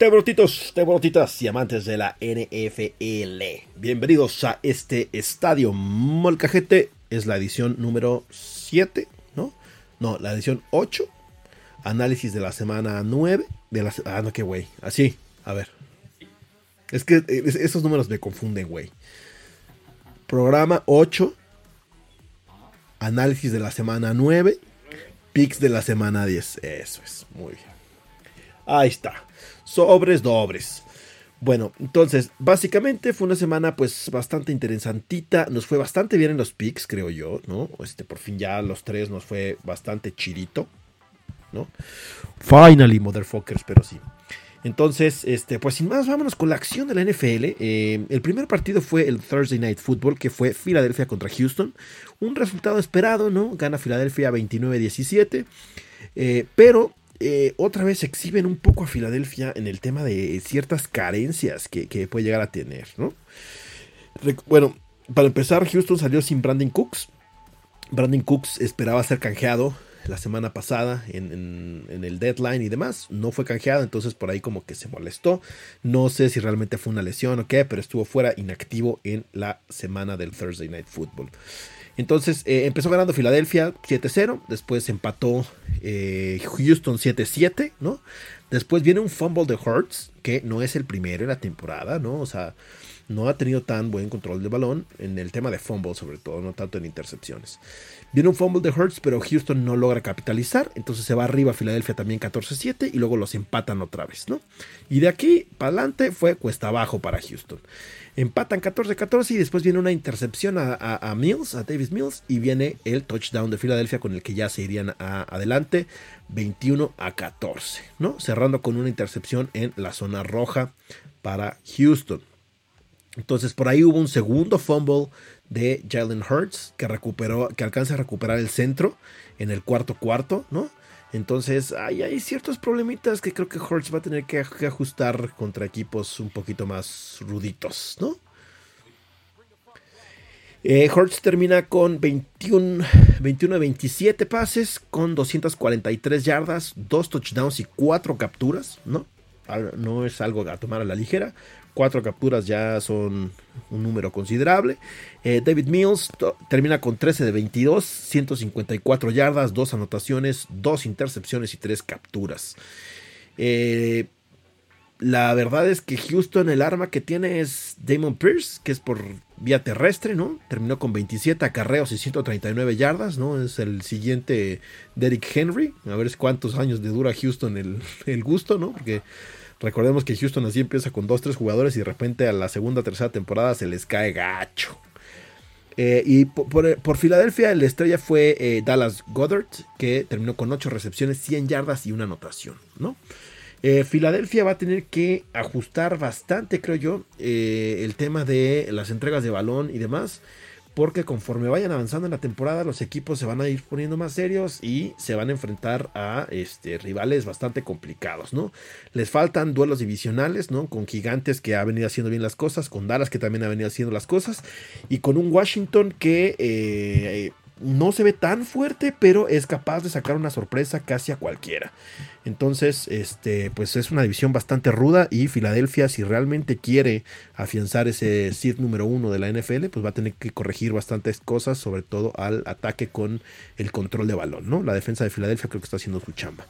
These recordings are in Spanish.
Tebrotitos, tebrotitas y amantes de la NFL. Bienvenidos a este estadio Molcajete. Es la edición número 7, ¿no? No, la edición 8. Análisis de la semana 9. De la, ah, no, qué güey. Así, a ver. Es que esos números me confunden, güey. Programa 8. Análisis de la semana 9. Picks de la semana 10. Eso es, muy bien. Ahí está sobres dobres. Bueno, entonces, básicamente fue una semana pues bastante interesantita. Nos fue bastante bien en los picks, creo yo, ¿no? Este, por fin ya los tres nos fue bastante chirito, ¿no? Finally, motherfuckers, pero sí. Entonces, este, pues sin más, vámonos con la acción de la NFL. Eh, el primer partido fue el Thursday Night Football, que fue Filadelfia contra Houston. Un resultado esperado, ¿no? Gana Filadelfia 29-17. Eh, pero eh, otra vez exhiben un poco a Filadelfia en el tema de ciertas carencias que, puede llegar a tener, ¿no? bueno, para empezar, Houston salió sin Brandon Cooks. Brandon Cooks esperaba ser canjeado la semana pasada en, el deadline y demás. No fue canjeado, entonces por ahí como que se molestó. No sé si realmente fue una lesión o qué, pero estuvo fuera inactivo en la semana del Thursday Night Football. Entonces eh, empezó ganando Filadelfia 7-0, después empató eh, Houston 7-7, ¿no? Después viene un fumble de Hurts, que no es el primero en la temporada, ¿no? O sea, no ha tenido tan buen control de balón en el tema de fumble, sobre todo, no tanto en intercepciones. Viene un fumble de Hurts, pero Houston no logra capitalizar, entonces se va arriba Filadelfia también 14-7 y luego los empatan otra vez, ¿no? Y de aquí para adelante fue cuesta abajo para Houston. Empatan 14-14 y después viene una intercepción a, Mills, a Davis Mills, y viene el touchdown de Filadelfia con el que ya se irían adelante 21 a 14, ¿no? Cerrando con una intercepción en la zona roja para Houston. Entonces por ahí hubo un segundo fumble de Jalen Hurts que recuperó, que alcanza a recuperar el centro en el cuarto cuarto, ¿no? Entonces hay, ciertos problemitas que creo que Hurts va a tener que, ajustar contra equipos un poquito más ruditos, ¿no? Eh, termina con 21, 21 27 pases, con 243 yardas, 2 touchdowns y 4 capturas, ¿no? No es algo a tomar a la ligera. Cuatro capturas ya son un número considerable. Eh, David Mills termina con 13 de 22, 154 yardas, 2 anotaciones, 2 intercepciones y 3 capturas. Eh, la verdad es que Houston el arma que tiene es Damon Pierce, que es por vía terrestre, ¿no? Terminó con 27 acarreos y 139 yardas, ¿no? Es el siguiente Derrick Henry. A ver cuántos años le dura Houston el, el gusto, ¿no? Porque Recordemos que Houston así empieza con dos, tres jugadores y de repente a la segunda, tercera temporada se les cae gacho. Eh, y por, Filadelfia, la estrella fue eh, Dallas Goddard, que terminó con 8 recepciones, 100 yardas y una anotación, ¿no? Eh, Filadelfia va a tener que ajustar bastante, creo yo, el tema de las entregas de balón y demás porque conforme vayan avanzando en la temporada los equipos se van a ir poniendo más serios y se van a enfrentar a este, rivales bastante complicados, ¿no? Les faltan duelos divisionales, ¿no? Con gigantes que ha venido haciendo bien las cosas, con Dallas que también ha venido haciendo las cosas y con un Washington que eh, no se ve tan fuerte, pero es capaz de sacar una sorpresa casi a cualquiera. Entonces, este, pues es una división bastante ruda y Filadelfia, si realmente quiere afianzar ese seed número uno de la NFL, pues va a tener que corregir bastantes cosas, sobre todo al ataque con el control de balón, ¿no? La defensa de Filadelfia creo que está haciendo su chamba.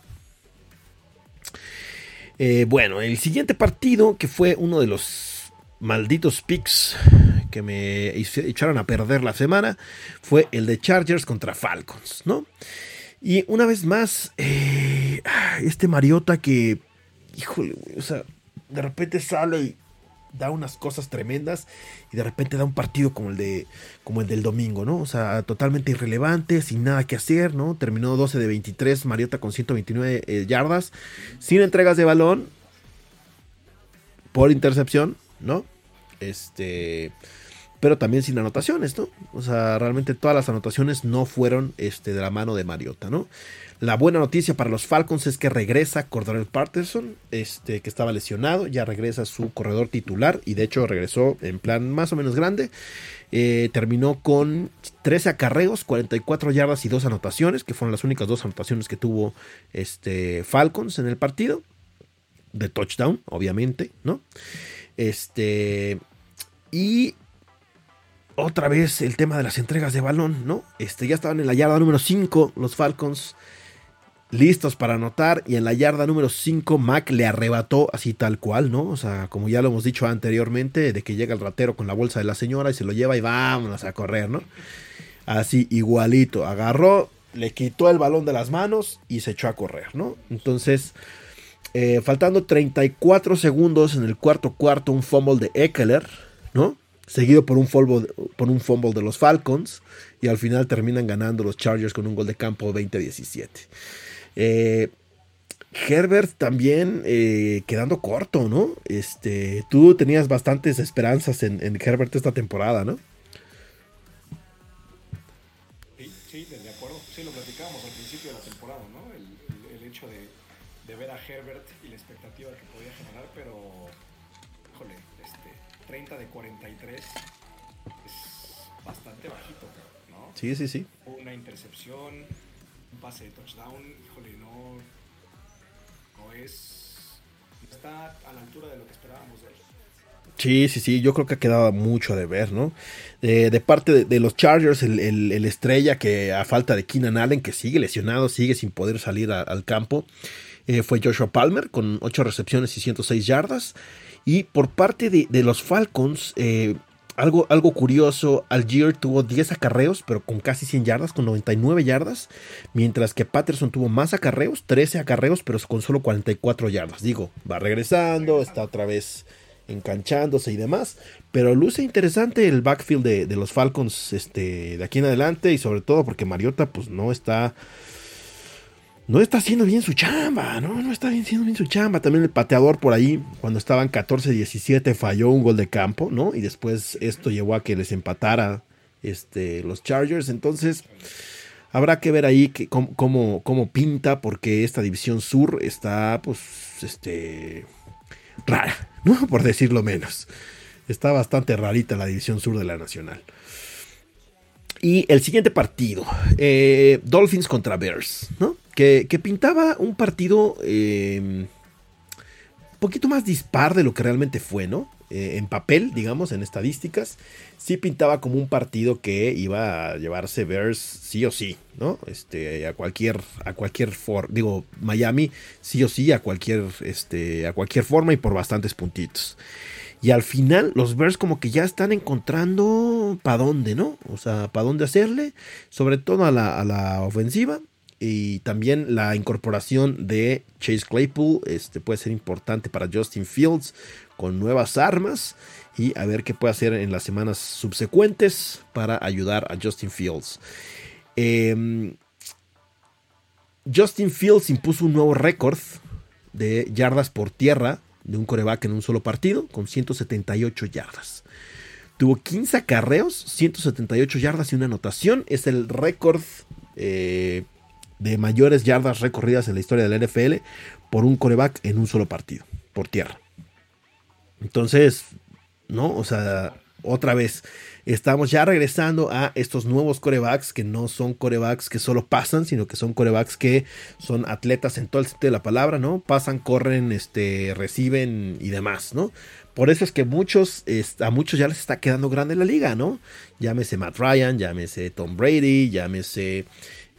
Eh, bueno, el siguiente partido, que fue uno de los malditos picks que me echaron a perder la semana, fue el de Chargers contra Falcons, ¿no? Y una vez más, eh, este Mariota que, híjole, o sea, de repente sale y da unas cosas tremendas y de repente da un partido como el de como el del domingo, ¿no? O sea, totalmente irrelevante, sin nada que hacer, ¿no? Terminó 12 de 23, Mariota con 129 eh, yardas, sin entregas de balón por intercepción, ¿no? Este pero también sin anotaciones, ¿no? O sea, realmente todas las anotaciones no fueron este, de la mano de Mariota, ¿no? La buena noticia para los Falcons es que regresa Cordell Patterson, este, que estaba lesionado, ya regresa su corredor titular y de hecho regresó en plan más o menos grande. Eh, terminó con 13 acarreos, 44 yardas y dos anotaciones, que fueron las únicas dos anotaciones que tuvo este, Falcons en el partido. de touchdown, obviamente, ¿no? Este. Y otra vez el tema de las entregas de balón, ¿no? Este, ya estaban en la yarda número 5 los Falcons listos para anotar y en la yarda número 5 Mac le arrebató así tal cual, ¿no? O sea, como ya lo hemos dicho anteriormente, de que llega el ratero con la bolsa de la señora y se lo lleva y vámonos a correr, ¿no? Así igualito, agarró, le quitó el balón de las manos y se echó a correr, ¿no? Entonces, eh, faltando 34 segundos en el cuarto cuarto, un fumble de Eckler, ¿no? Seguido por un, fumble, por un fumble de los Falcons y al final terminan ganando los Chargers con un gol de campo 20-17. Eh, Herbert también eh, quedando corto, ¿no? Este, tú tenías bastantes esperanzas en, Herbert esta temporada, ¿no? Sí, sí, de acuerdo. Sí, lo platicábamos al principio de la temporada, ¿no? El, hecho de, ver a Herbert y la expectativa que podía generar, pero, híjole, este, 30 de 43 es bastante bajito, ¿no? Sí, sí, sí. Una intercepción pase de touchdown, híjole, no, no es, no está a la altura de lo que esperábamos de él. Sí, sí, sí, yo creo que ha quedado mucho de ver, ¿no? de parte de, los Chargers, el, estrella que a falta de Keenan Allen, que sigue lesionado, sigue sin poder salir al campo, eh, fue Joshua Palmer con 8 recepciones y 106 yardas. Y por parte de, los Falcons, eh, algo, algo curioso, Algier tuvo 10 acarreos, pero con casi 100 yardas, con 99 yardas, mientras que Patterson tuvo más acarreos, 13 acarreos, pero con solo 44 yardas. Digo, va regresando, está otra vez enganchándose y demás, pero luce interesante el backfield de, de los Falcons este, de aquí en adelante y sobre todo porque Mariota pues no está no está haciendo bien su chamba, ¿no? No está haciendo bien su chamba. También el pateador por ahí, cuando estaban 14-17, falló un gol de campo, ¿no? Y después esto llevó a que les empatara este, los Chargers. Entonces, habrá que ver ahí que, cómo, cómo, pinta, porque esta división sur está, pues, este, rara, ¿no? Por decirlo menos. Está bastante rarita la división sur de la Nacional. Y el siguiente partido, eh, Dolphins contra Bears, ¿no? Que, pintaba un partido un em, poquito más dispar de lo que realmente fue, ¿no? Eh, en papel, digamos, en estadísticas, sí pintaba como un partido que iba a llevarse Bears sí o sí, ¿no? Este, a cualquier, a cualquier forma, digo, Miami sí o sí, a cualquier, este, a cualquier forma y por bastantes puntitos. Y al final los Bears como que ya están encontrando para dónde, ¿no? O sea, para dónde hacerle, sobre todo a la, a la, ofensiva. Y también la incorporación de Chase Claypool este, puede ser importante para Justin Fields con nuevas armas. Y a ver qué puede hacer en las semanas subsecuentes para ayudar a Justin Fields. Em, Justin Fields impuso un nuevo récord de yardas por tierra de un coreback en un solo partido con 178 yardas. Tuvo 15 acarreos, 178 yardas y una anotación. Es el récord eh, de mayores yardas recorridas en la historia del NFL por un coreback en un solo partido, por tierra. Entonces, ¿no? O sea, otra vez, estamos ya regresando a estos nuevos corebacks que no son corebacks que solo pasan, sino que son corebacks que son atletas en todo el sentido de la palabra, ¿no? Pasan, corren, este, reciben y demás, ¿no? Por eso es que muchos, a muchos ya les está quedando grande la liga, ¿no? Llámese Matt Ryan, llámese Tom Brady, llámese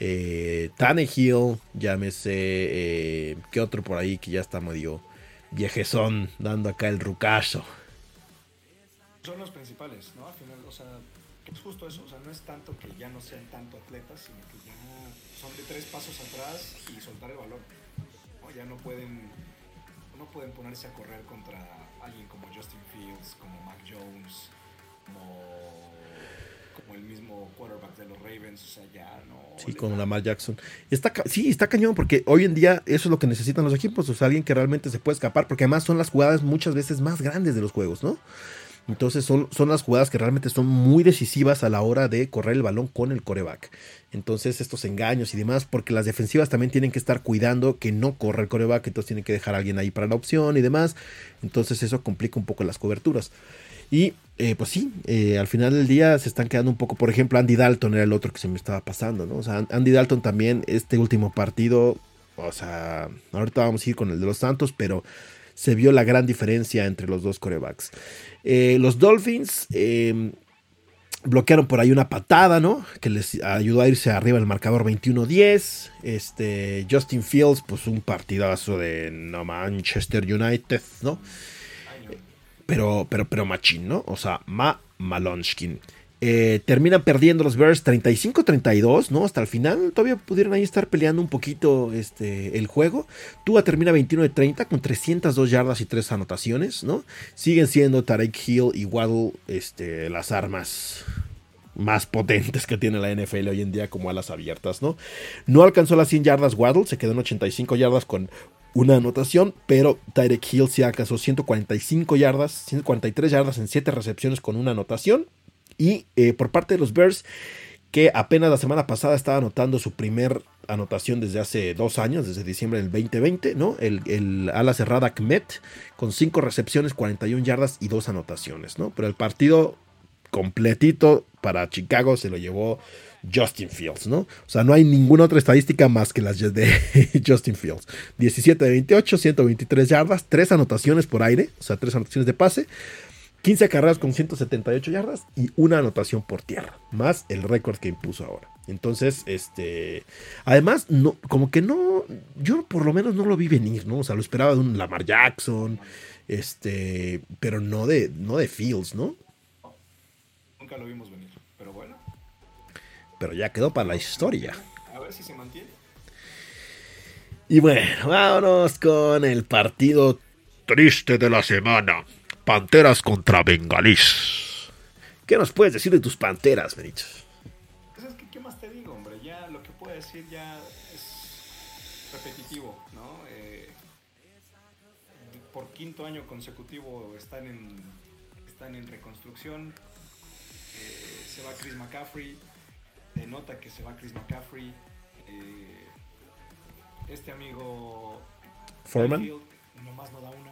eh, Tannehill, llámese, eh, ¿qué otro por ahí que ya está medio viejezón dando acá el rucazo? son los principales, ¿no? Al final, o sea, es justo eso, o sea, no es tanto que ya no sean tanto atletas, sino que ya son de tres pasos atrás y soltar el balón, ¿no? Ya no pueden, no pueden ponerse a correr contra alguien como Justin Fields, como Mac Jones, como, como el mismo quarterback de los Ravens, o sea, ya no... Sí, con Lamar Jackson. Está, sí, está cañón, porque hoy en día eso es lo que necesitan los equipos, o sea, alguien que realmente se puede escapar, porque además son las jugadas muchas veces más grandes de los juegos, ¿no? Entonces son, son las jugadas que realmente son muy decisivas a la hora de correr el balón con el coreback. Entonces estos engaños y demás, porque las defensivas también tienen que estar cuidando que no corra el coreback, entonces tienen que dejar a alguien ahí para la opción y demás. Entonces eso complica un poco las coberturas. Y eh, pues sí, eh, al final del día se están quedando un poco, por ejemplo, Andy Dalton era el otro que se me estaba pasando, ¿no? O sea, Andy Dalton también, este último partido, o sea, ahorita vamos a ir con el de los Santos, pero se vio la gran diferencia entre los dos corebacks. Eh, los Dolphins em, bloquearon por ahí una patada, ¿no? Que les ayudó a irse arriba el marcador 21-10. Este, Justin Fields, pues un partidazo de Manchester United, ¿no? Pero, pero, pero machín, ¿no? O sea, Ma Malonskin. Eh, terminan perdiendo los Bears 35-32, ¿no? Hasta el final todavía pudieron ahí estar peleando un poquito este, el juego. Tua termina 21-30 con 302 yardas y 3 anotaciones, ¿no? Siguen siendo Tarek Hill y Waddle este, las armas más potentes que tiene la NFL hoy en día como alas abiertas, ¿no? No alcanzó las 100 yardas Waddle, se quedó en 85 yardas con una anotación, pero Tyreek Hill sí alcanzó 145 yardas, 143 yardas en 7 recepciones con una anotación. Y eh, por parte de los Bears, que apenas la semana pasada estaba anotando su primer anotación desde hace dos años, desde diciembre del 2020, ¿no? El, ala cerrada Kmet, con cinco recepciones, 41 yardas y dos anotaciones, ¿no? Pero el partido completito para Chicago se lo llevó Justin Fields, ¿no? O sea, no hay ninguna otra estadística más que las de Justin Fields. 17 de 28, 123 yardas, tres anotaciones por aire, o sea, tres anotaciones de pase. 15 carreras con 178 yardas y una anotación por tierra, más el récord que impuso ahora. Entonces, este, además, no, como que no, yo por lo menos no lo vi venir, ¿no? O sea, lo esperaba de un Lamar Jackson, este, pero no de, no de Fields, ¿no? Nunca lo vimos venir. Pero ya quedó para la historia. A ver si se mantiene. Y bueno, vámonos con el partido triste de la semana. Panteras contra Bengalís. ¿Qué nos puedes decir de tus panteras, Benito? Pues es que, ¿qué más te digo, hombre? Ya lo que puedo decir ya es repetitivo, ¿no? Eh, por quinto año consecutivo están en, están en reconstrucción. Eh, se va Chris McCaffrey. Denota que se va Chris McCaffrey. Eh, este amigo. Foreman. Nomás no da una.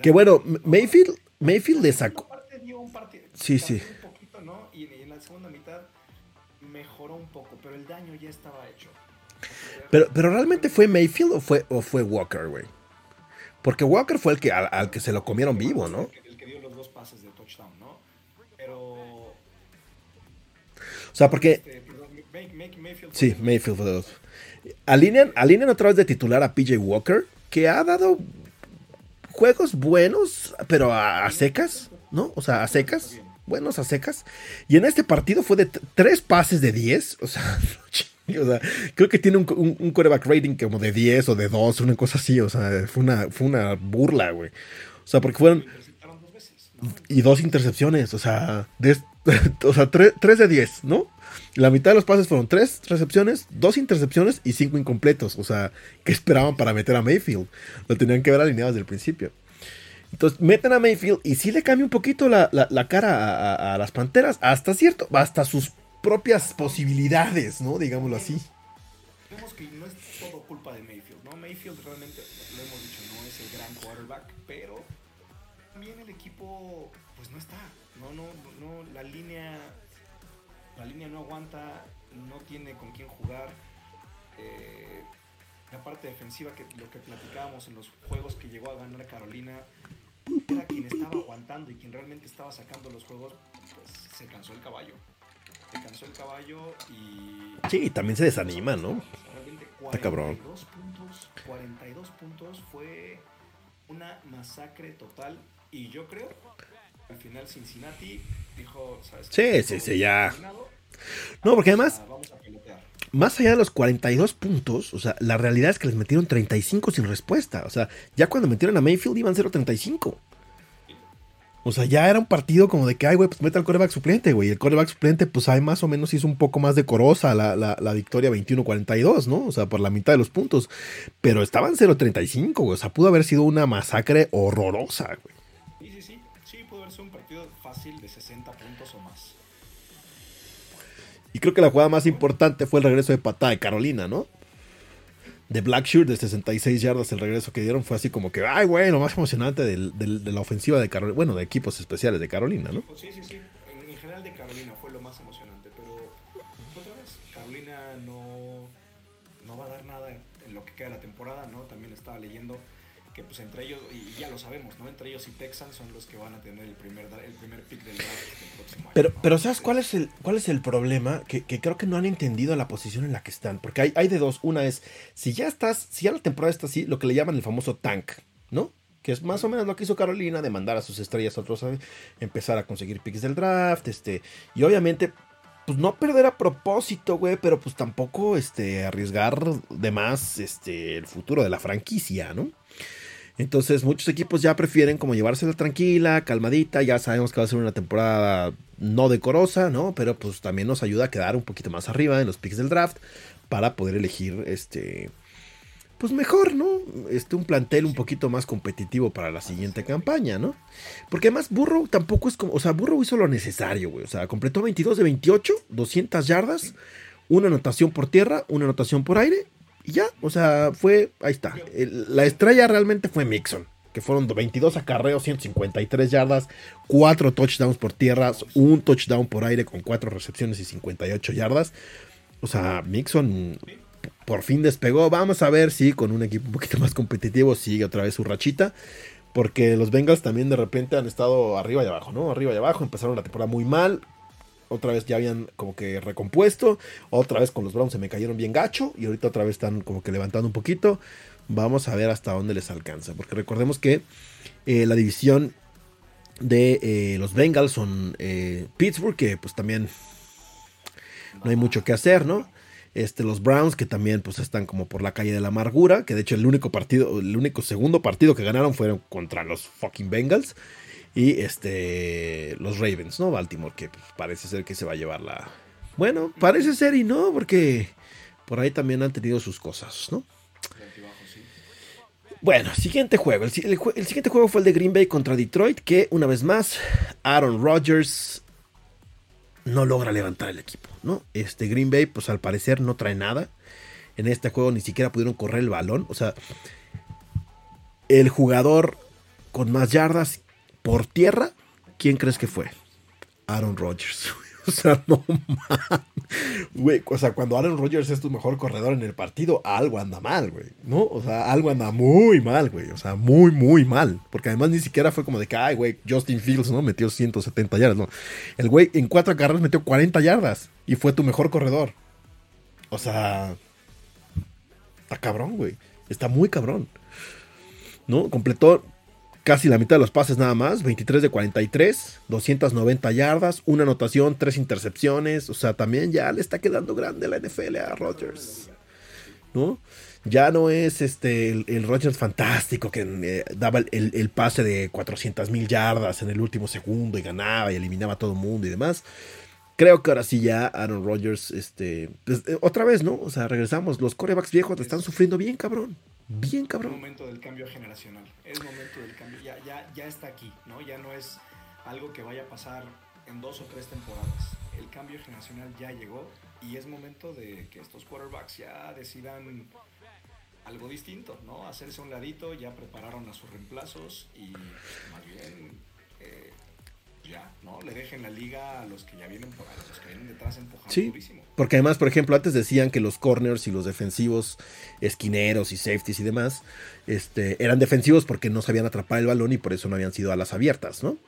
Que bueno, Mayfield, Mayfield le sacó. Sí, sí. Un poquito, ¿no? Y en la segunda mitad mejoró un poco, pero el daño ya estaba hecho. Pero, pero realmente fue Mayfield o fue, o fue Walker, güey. Porque Walker fue el que al, que se lo comieron vivo, ¿no? El que dio los dos pases de touchdown, sea, porque. Este, Mayfield sí, Mayfield fue de dos. Alinean, alinean otra vez de titular a PJ Walker, que ha dado juegos buenos, pero a, secas, ¿no? O sea, a secas, buenos a secas. Y en este partido fue de tres pases de 10, o sea, creo que tiene un, un, quarterback rating como de 10 o de 2, una cosa así, o sea, fue una, fue una burla, güey. O sea, porque fueron... Y dos intercepciones, o sea, o sea 3 de 10, ¿no? La mitad de los pases fueron tres recepciones, dos intercepciones y cinco incompletos. O sea, ¿qué esperaban para meter a Mayfield? Lo tenían que ver alineado desde el principio. Entonces meten a Mayfield y sí le cambia un poquito la, cara a, las Panteras, hasta cierto, hasta sus propias posibilidades, ¿no? Digámoslo así. Vemos que no es todo culpa de Mayfield, línea no aguanta, no tiene con quién jugar. Eh, la parte defensiva, que lo que platicábamos en los juegos que llegó a ganar Carolina, era quien estaba aguantando y quien realmente estaba sacando los juegos, pues se cansó el caballo. Se cansó el caballo y... Sí, también se desanima, ¿no? Está cabrón. Puntos, 42 puntos fue una masacre total y yo creo al final Cincinnati dijo, ¿sabes? Sí, sí, sí, ya. No, porque además, más allá de los 42 puntos, o sea, la realidad es que les metieron 35 sin respuesta. O sea, ya cuando metieron a Mayfield iban 0-35. O sea, ya era un partido como de que, ay, güey, pues mete al coreback suplente, güey. El coreback suplente, pues hay más o menos hizo un poco más decorosa la, la, la victoria 21-42, ¿no? O sea, por la mitad de los puntos. Pero estaban 0-35, güey. O sea, pudo haber sido una masacre horrorosa, güey. Y creo que la jugada más importante fue el regreso de patada de Carolina, ¿no? De Blackshear de 66 yardas, el regreso que dieron fue así como que, ay, güey, lo más emocionante de la ofensiva de Carolina, bueno, de equipos especiales de Carolina, ¿no? Sí, sí, sí. En, general de Carolina fue lo más emocionante, pero otra vez, Carolina no, no va a dar nada en lo que queda de la temporada, ¿no? También estaba leyendo que pues entre ellos, y ya lo sabemos, ¿no? Entre ellos y Texans son los que van a tener el primer, el primer pick del draft del próximo año. Pero, pero ¿sabes cuál es el, cuál es el problema? Que, que, creo que no han entendido la posición en la que están. Porque hay, hay de dos. Una es, si ya estás, si ya la temporada está así, lo que le llaman el famoso tank, ¿no? que es más o menos lo que hizo Carolina, de mandar a sus estrellas a otros, empezar a conseguir picks del draft, este, y obviamente, pues no perder a propósito, güey, pero pues tampoco, este, arriesgar de más, este, el futuro de la franquicia, ¿no? Entonces muchos equipos ya prefieren como llevársela tranquila, calmadita, ya sabemos que va a ser una temporada no decorosa, ¿no? Pero pues también nos ayuda a quedar un poquito más arriba en los picks del draft para poder elegir, este, pues mejor, ¿no? Este, un plantel un poquito más competitivo para la siguiente campaña, ¿no? Porque además Burrow tampoco es como, o sea, Burrow hizo lo necesario, güey. O sea, completó 22 de 28, 200 yardas, una anotación por tierra, una anotación por aire, y ya, o sea, fue, ahí está. la estrella realmente fue Mixon, que fueron 22 acarreos, 153 yardas, 4 touchdowns por tierra, un touchdown por aire con 4 recepciones y 58 yardas. O sea, Mixon por fin despegó. Vamos a ver si con un equipo un poquito más competitivo sigue otra vez su rachita. Porque los Bengals también de repente han estado arriba y abajo, ¿no? Arriba y abajo. Empezaron la temporada muy mal. Otra vez ya habían como que recompuesto. Otra vez con los Browns se me cayeron bien gacho. Y ahorita otra vez están como que levantando un poquito. Vamos a ver hasta dónde les alcanza. Porque recordemos que eh, la división de eh, los Bengals son eh, Pittsburgh. Que pues también no hay mucho que hacer, ¿no? Este, los Browns, que también pues están como por la calle de la amargura, que de hecho el único partido, el único segundo partido que ganaron fueron contra los fucking Bengals. Y este, los Ravens, ¿no? Baltimore, que parece ser que se va a llevar la... Bueno, parece ser y no, porque por ahí también han tenido sus cosas, ¿no? Bueno, siguiente juego. El, el, siguiente juego fue el de Green Bay contra Detroit, que una vez más, Aaron Rodgers no logra levantar el equipo, ¿no? Este Green Bay, pues al parecer no trae nada. En este juego ni siquiera pudieron correr el balón. O sea, el jugador con más yardas por tierra, ¿quién crees que fue? Aaron Rodgers. O sea, no Güey, o sea, cuando Aaron Rodgers es tu mejor corredor en el partido, algo anda mal, güey. ¿No? O sea, algo anda muy mal, güey. O sea, muy, muy mal. Porque además ni siquiera fue como de que, ay, güey, Justin Fields, ¿no? Metió 170 yardas, no. El güey en cuatro carreras metió 40 yardas y fue tu mejor corredor. O sea, está cabrón, güey. Está muy cabrón. ¿No? Completó casi la mitad de los pases nada más, 23 de 43, 290 yardas, una anotación, tres intercepciones, o sea, también ya le está quedando grande la NFL a Rodgers, ¿no? Ya no es este el, Rodgers fantástico que eh, daba el, pase de 400 mil yardas en el último segundo y ganaba y eliminaba a todo el mundo y demás. Creo que ahora sí ya Aaron Rodgers, este, pues, eh, otra vez, ¿no? O sea, regresamos, los corebacks viejos están sufriendo bien, cabrón. Bien, cabrón. Es momento del cambio generacional. Es momento del cambio. Ya, ya, está aquí, ¿no? Ya no es algo que vaya a pasar en dos o tres temporadas. El cambio generacional ya llegó y es momento de que estos quarterbacks ya decidan algo distinto, ¿no? Hacerse un ladito, ya prepararon a sus reemplazos y más bien eh, ya, ¿no? Le dejen la liga a los que ya vienen, por, a los que vienen detrás empujando sí, Porque además, por ejemplo, antes decían que los corners y los defensivos, esquineros y safeties y demás, este, eran defensivos porque no sabían atrapar el balón y por eso no habían sido alas abiertas, ¿no?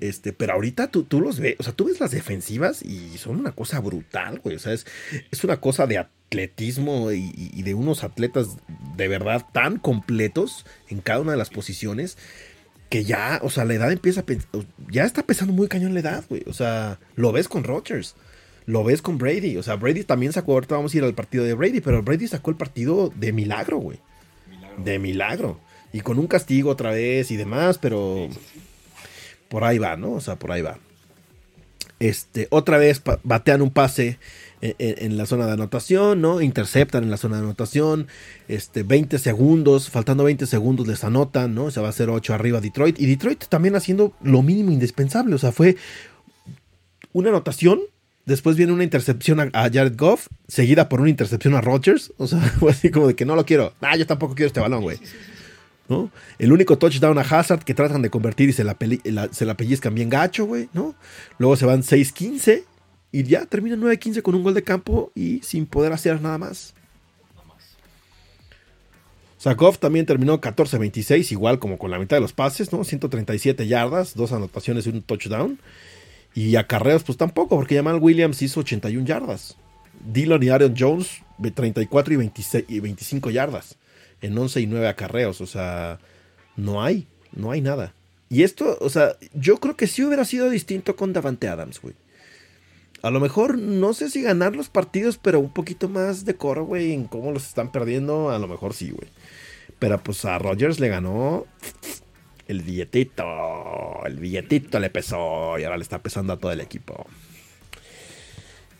Este, pero ahorita tú, tú los ves, o sea, tú ves las defensivas y son una cosa brutal, güey. O sea, es, es una cosa de atletismo y, y de unos atletas de verdad tan completos en cada una de las posiciones que ya, o sea, la edad empieza a ya está pesando muy cañón la edad, güey. O sea, lo ves con Rodgers, lo ves con Brady. O sea, Brady también sacó, ahorita vamos a ir al partido de Brady, pero Brady sacó el partido de milagro, güey. De milagro. Y con un castigo otra vez y demás, pero por ahí va, ¿no? O sea, por ahí va. Este, otra vez batean un pase en, la zona de anotación, ¿no? Interceptan en la zona de anotación, este, 20 segundos, faltando 20 segundos les anotan, ¿no? Se va a hacer 8 arriba Detroit. Y Detroit también haciendo lo mínimo indispensable, o sea, fue una anotación, después viene una intercepción a, Jared Goff, seguida por una intercepción a Rodgers, o sea, fue así como de que no lo quiero, ah, yo tampoco quiero este balón, güey. ¿No? El único touchdown a Hazard que tratan de convertir y se la, se la pellizcan bien gacho, güey, ¿no? Luego se van 6-15 y ya termina 9-15 con un gol de campo y sin poder hacer nada más. Sakov también terminó 14-26, igual como con la mitad de los pases, ¿no? 137 yardas, dos anotaciones y un touchdown. Y acarreos, pues tampoco, porque Jamal Williams hizo 81 yardas. Dillon y Aaron Jones, 34 y, 26, y 25 yardas. En 11 y 9 acarreos. O sea, no hay, no hay nada. Y esto, o sea, yo creo que sí hubiera sido distinto con Davante Adams, güey. A lo mejor, no sé si ganar los partidos, pero un poquito más de coro, güey, en cómo los están perdiendo, a lo mejor sí, güey. Pero pues a Rogers le ganó el billetito. El billetito le pesó y ahora le está pesando a todo el equipo.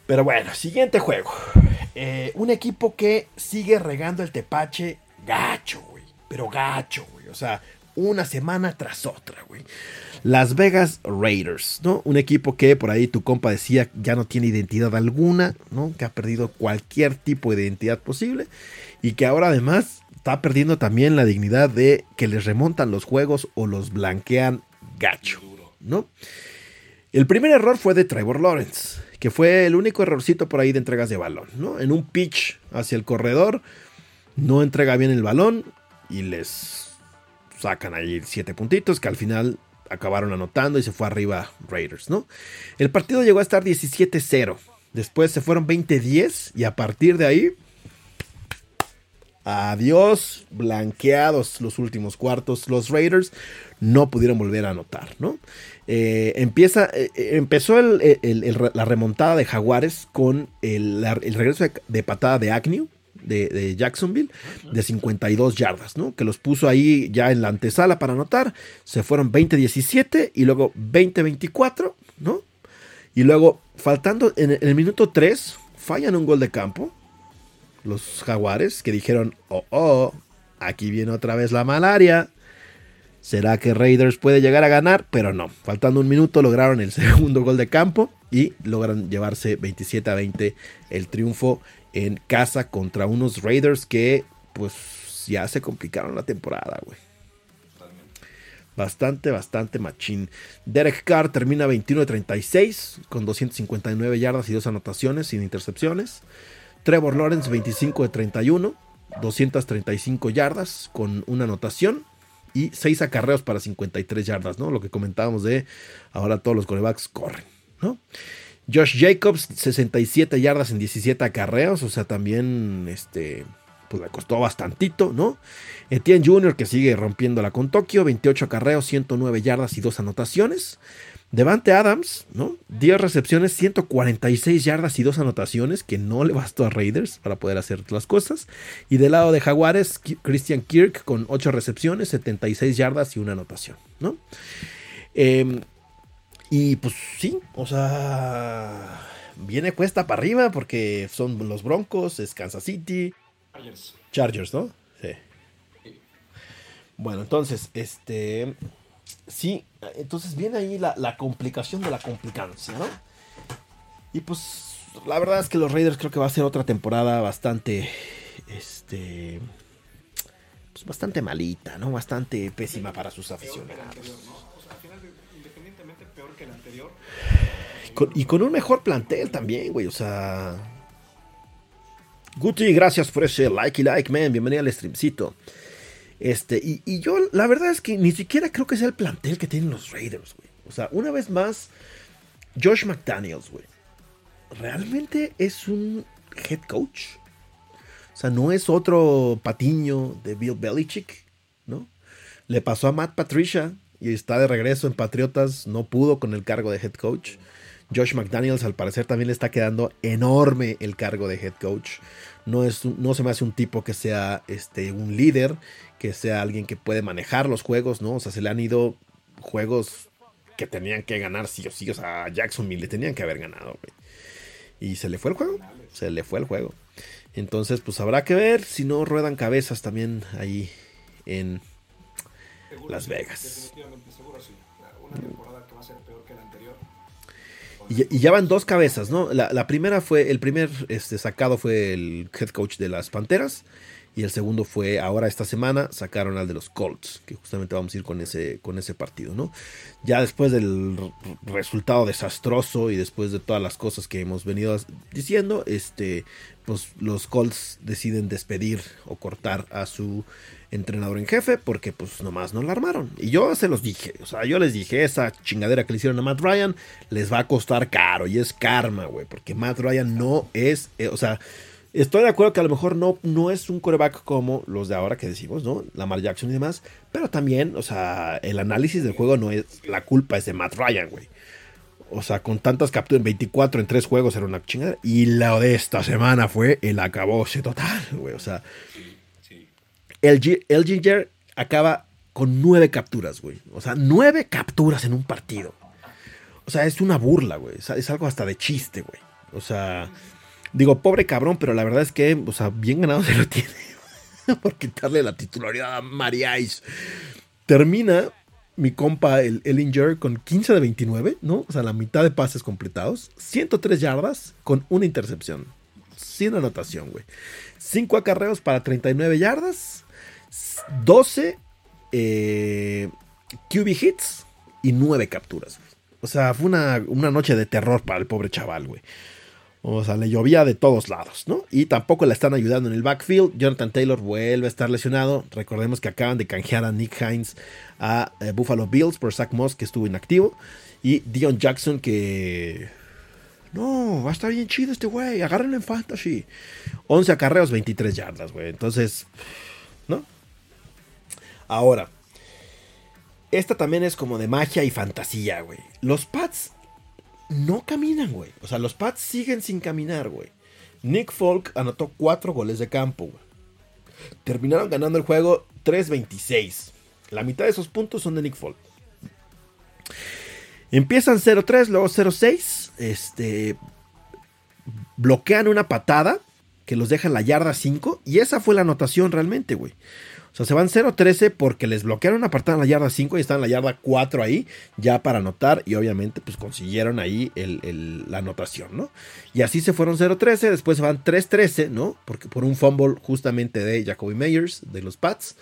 Pero bueno, siguiente juego. Eh, un equipo que sigue regando el tepache gacho, güey. Pero gacho, güey. O sea, una semana tras otra, güey. Las Vegas Raiders, ¿no? Un equipo que por ahí tu compa decía ya no tiene identidad alguna, ¿no? Que ha perdido cualquier tipo de identidad posible y que ahora además está perdiendo también la dignidad de que les remontan los juegos o los blanquean gacho, ¿no? El primer error fue de Trevor Lawrence, que fue el único errorcito por ahí de entregas de balón, ¿no? En un pitch hacia el corredor, no entrega bien el balón y les sacan ahí siete puntitos que al final acabaron anotando y se fue arriba Raiders, ¿no? El partido llegó a estar 17-0. Después se fueron 20-10 y a partir de ahí Adiós, blanqueados los últimos cuartos. Los Raiders no pudieron volver a anotar, ¿no? Eh, empieza, eh, empezó la remontada de Jaguares con el, regreso de, patada de Agnew. De, Jacksonville de 52 yardas, ¿no? Que los puso ahí ya en la antesala para anotar. Se fueron 20-17 y luego 20-24, ¿no? Y luego, faltando en el minuto 3, fallan un gol de campo los jaguares que dijeron, oh, oh, aquí viene otra vez la malaria. ¿Será que Raiders puede llegar a ganar? Pero no, faltando un minuto lograron el segundo gol de campo y logran llevarse 27 a 20 el triunfo en casa contra unos Raiders que pues ya se complicaron la temporada, güey. Bastante, bastante machín. Derek Carr termina 21 de 36 con 259 yardas y dos anotaciones sin intercepciones. Trevor Lawrence 25 de 31, 235 yardas con una anotación y 6 acarreos para 53 yardas, ¿no? Lo que comentábamos de ahora todos los corebacks corren, ¿no? Josh Jacobs 67 yardas en 17 acarreos, o sea, también este pues le costó bastantito, ¿no? Etienne Jr. que sigue rompiéndola con Tokio, 28 acarreos, 109 yardas y 2 anotaciones. Devante Adams, ¿no? 10 recepciones, 146 yardas y 2 anotaciones, que no le bastó a Raiders para poder hacer las cosas. Y del lado de Jaguares, Christian Kirk con 8 recepciones, 76 yardas y una anotación, ¿no? Em, y pues sí, o sea, viene cuesta para arriba porque son los Broncos, es Kansas City. Chargers. Chargers, ¿no? Sí. Bueno, entonces, este... Sí, entonces viene ahí la, complicación de la complicancia, ¿no? Y pues la verdad es que los Raiders creo que va a ser otra temporada bastante, este, pues bastante malita, ¿no? Bastante pésima para sus aficionados. independientemente peor que el anterior. Y con un mejor plantel también, güey, o sea... Guti, gracias por ese like y like, man. Bienvenido al streamcito. Este, y, yo, la verdad es que ni siquiera creo que sea el plantel que tienen los Raiders, güey. O sea, una vez más, Josh McDaniels, güey. Realmente es un head coach. O sea, no es otro patiño de Bill Belichick, ¿no? Le pasó a Matt Patricia y está de regreso en Patriotas. No pudo con el cargo de head coach. Josh McDaniels al parecer también le está quedando enorme el cargo de head coach. No, es, no se me hace un tipo que sea este, un líder que sea alguien que puede manejar los juegos, ¿no? O sea, se le han ido juegos que tenían que ganar sí o sí. O sea, a Jacksonville le tenían que haber ganado, güey. Y se le fue el juego. Se le fue el juego. Entonces, pues habrá que ver si no ruedan cabezas también ahí en Las Vegas. Definitivamente, seguro sí. Una Y, ya van dos cabezas, ¿no? La, primera fue, el primer este, sacado fue el head coach de las Panteras Y el segundo fue ahora esta semana, sacaron al de los Colts, que justamente vamos a ir con ese, con ese partido, ¿no? Ya después del resultado desastroso y después de todas las cosas que hemos venido diciendo, este, pues los Colts deciden despedir o cortar a su entrenador en jefe porque pues nomás no la armaron. Y yo se los dije, o sea, yo les dije, esa chingadera que le hicieron a Matt Ryan les va a costar caro y es karma, güey, porque Matt Ryan no es, eh, o sea, Estoy de acuerdo que a lo mejor no, no es un coreback como los de ahora que decimos, ¿no? Lamar Jackson y demás. Pero también, o sea, el análisis del juego no es. La culpa es de Matt Ryan, güey. O sea, con tantas capturas en 24 en 3 juegos era una chingada. Y la de esta semana fue el acabose total, güey. O sea, el, Ginger acaba con 9 capturas, güey. O sea, 9 capturas en un partido. O sea, es una burla, güey. Es algo hasta de chiste, güey. O sea, Digo, pobre cabrón, pero la verdad es que, o sea, bien ganado se lo tiene. por quitarle la titularidad a Mariais. Termina mi compa, el Ellinger, con 15 de 29, ¿no? O sea, la mitad de pases completados. 103 yardas con una intercepción. Sin anotación, güey. 5 acarreos para 39 yardas. 12 eh, QB hits y 9 capturas. O sea, fue una, una noche de terror para el pobre chaval, güey. O sea, le llovía de todos lados, ¿no? Y tampoco le están ayudando en el backfield. Jonathan Taylor vuelve a estar lesionado. Recordemos que acaban de canjear a Nick Hines a eh, Buffalo Bills por Zach Moss, que estuvo inactivo. Y Dion Jackson, que. No, va a estar bien chido este güey. Agárrenlo en fantasy. 11 acarreos, 23 yardas, güey. Entonces. Ahora, esta también es como de magia y fantasía, güey. Los Pats no caminan, güey. O sea, los Pats siguen sin caminar, güey. Nick Folk anotó cuatro goles de campo, güey. Terminaron ganando el juego 3-26. La mitad de esos puntos son de Nick Folk. Empiezan 0-3, luego 0-6. Este. Bloquean una patada que los deja en la yarda 5. Y esa fue la anotación realmente, güey. O sea, se van 0-13 porque les bloquearon una apartada en la yarda 5 y están en la yarda 4 ahí, ya para anotar. Y obviamente, pues consiguieron ahí la anotación, ¿no? Y así se fueron 0-13. Después van 3-13, ¿no? Porque por un fumble justamente de Jacoby Meyers, de los Pats.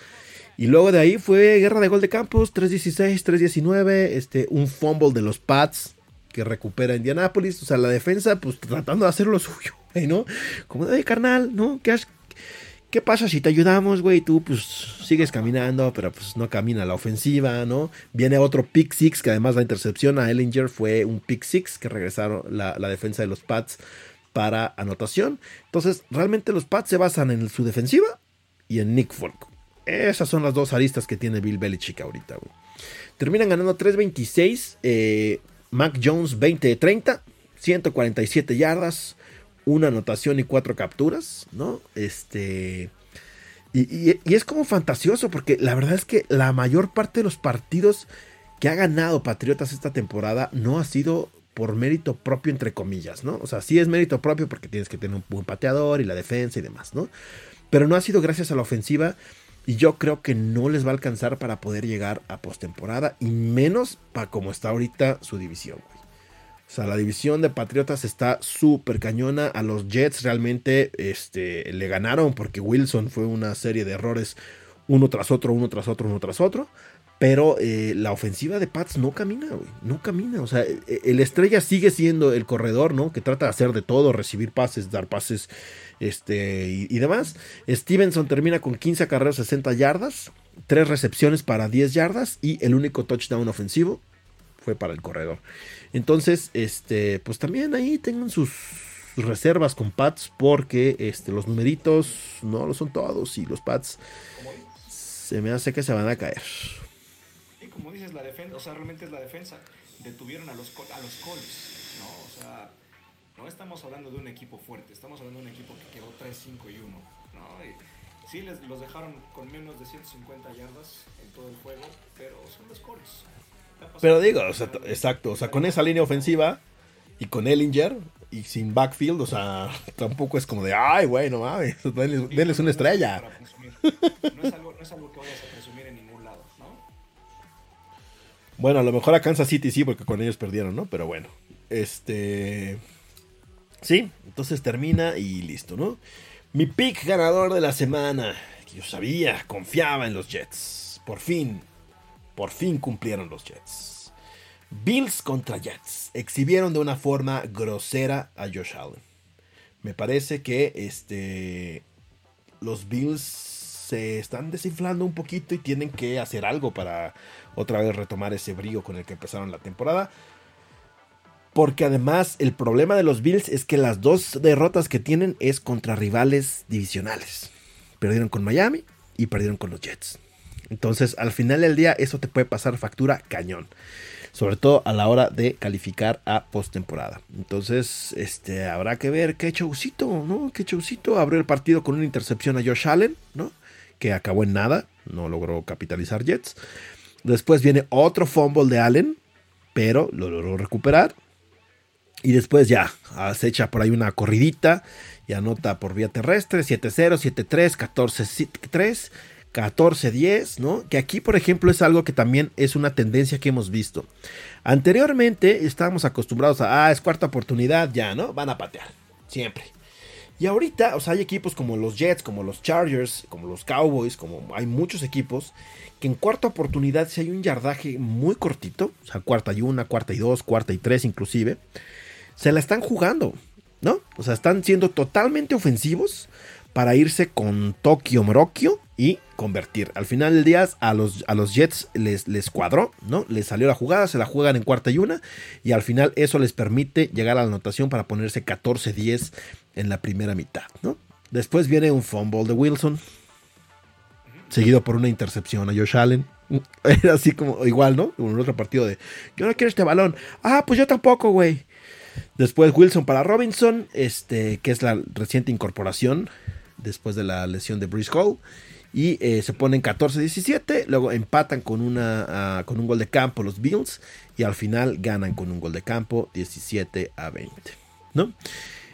Y luego de ahí fue guerra de gol de campos, 3-16, 3-19, este, un fumble de los Pats que recupera Indianapolis. O sea, la defensa, pues tratando de hacer lo suyo, ¿no? Como de carnal, ¿no? ¿Qué has, ¿Qué pasa si te ayudamos, güey? Tú pues sigues caminando, pero pues no camina la ofensiva, ¿no? Viene otro pick six, que además la intercepción a Ellinger fue un pick six que regresaron la, defensa de los Pats para anotación. Entonces, realmente los Pats se basan en su defensiva y en Nick Folk. Esas son las dos aristas que tiene Bill Belichick ahorita, güey. Terminan ganando 3.26. Eh, Mac Jones 20-30. 147 yardas una anotación y cuatro capturas, ¿no? Este. Y, es como fantasioso, porque la verdad es que la mayor parte de los partidos que ha ganado Patriotas esta temporada no ha sido por mérito propio, entre comillas, ¿no? O sea, sí es mérito propio porque tienes que tener un buen pateador y la defensa y demás, ¿no? Pero no ha sido gracias a la ofensiva y yo creo que no les va a alcanzar para poder llegar a postemporada y menos para como está ahorita su división. O sea, la división de Patriotas está súper cañona. A los Jets realmente este, le ganaron porque Wilson fue una serie de errores uno tras otro, uno tras otro, uno tras otro. Pero eh, la ofensiva de Pats no camina, güey. No camina. O sea, e, e, el estrella sigue siendo el corredor, ¿no? Que trata de hacer de todo, recibir pases, dar pases este, y, demás. Stevenson termina con 15 carreras, 60 yardas, 3 recepciones para 10 yardas y el único touchdown ofensivo fue para el corredor. Entonces, este, pues también ahí tengan sus reservas con Pats porque este, los numeritos no lo son todos y los Pats se me hace que se van a caer. Y como dices, la defensa, o sea, realmente es la defensa. Detuvieron a los, a los Colts, ¿no? O sea, no estamos hablando de un equipo fuerte, estamos hablando de un equipo que quedó 3-5 y 1, ¿no? Sí, les, los dejaron con menos de 150 yardas en todo el juego, pero son los Colts. Pero digo, o sea, exacto, o sea, con esa línea ofensiva y con Ellinger y sin backfield, o sea, tampoco es como de, ay, güey, no mames, denles, una estrella. No es, algo, no es algo que vayas a presumir en ningún lado, ¿no? Bueno, a lo mejor a Kansas City sí, porque con ellos perdieron, ¿no? Pero bueno, este... Sí, entonces termina y listo, ¿no? Mi pick ganador de la semana. Yo sabía, confiaba en los Jets. Por fin, por fin cumplieron los Jets. Bills contra Jets. Exhibieron de una forma grosera a Josh Allen. Me parece que este, los Bills se están desinflando un poquito y tienen que hacer algo para otra vez retomar ese brío con el que empezaron la temporada. Porque además el problema de los Bills es que las dos derrotas que tienen es contra rivales divisionales. Perdieron con Miami y perdieron con los Jets. Entonces al final del día eso te puede pasar factura cañón. Sobre todo a la hora de calificar a postemporada. Entonces, este, habrá que ver qué showcito, ¿no? Qué showcito. Abrió el partido con una intercepción a Josh Allen, ¿no? Que acabó en nada. No logró capitalizar Jets. Después viene otro fumble de Allen, pero lo logró recuperar. Y después ya acecha por ahí una corridita y anota por vía terrestre 7-0, 7-3, 14-3, 14-10, ¿no? Que aquí, por ejemplo, es algo que también es una tendencia que hemos visto. Anteriormente estábamos acostumbrados a, ah, es cuarta oportunidad, ya, ¿no? Van a patear, siempre. Y ahorita, o sea, hay equipos como los Jets, como los Chargers, como los Cowboys, como hay muchos equipos que en cuarta oportunidad, si hay un yardaje muy cortito, o sea, cuarta y una, cuarta y dos, cuarta y tres inclusive, se la están jugando, ¿no? O sea, están siendo totalmente ofensivos para irse con Tokio Morokio y convertir. Al final del día a los, a los Jets les, les cuadró, ¿no? Les salió la jugada, se la juegan en cuarta y una y al final eso les permite llegar a la anotación para ponerse 14-10 en la primera mitad, ¿no? Después viene un fumble de Wilson, seguido por una intercepción a Josh Allen. Era así como igual, ¿no? En otro partido de, yo no quiero este balón. Ah, pues yo tampoco, güey. Después Wilson para Robinson, este, que es la reciente incorporación después de la lesión de Bruce Hall. Y eh, se ponen 14-17. Luego empatan con, una, uh, con un gol de campo los Bills. Y al final ganan con un gol de campo 17 a 20. ¿no?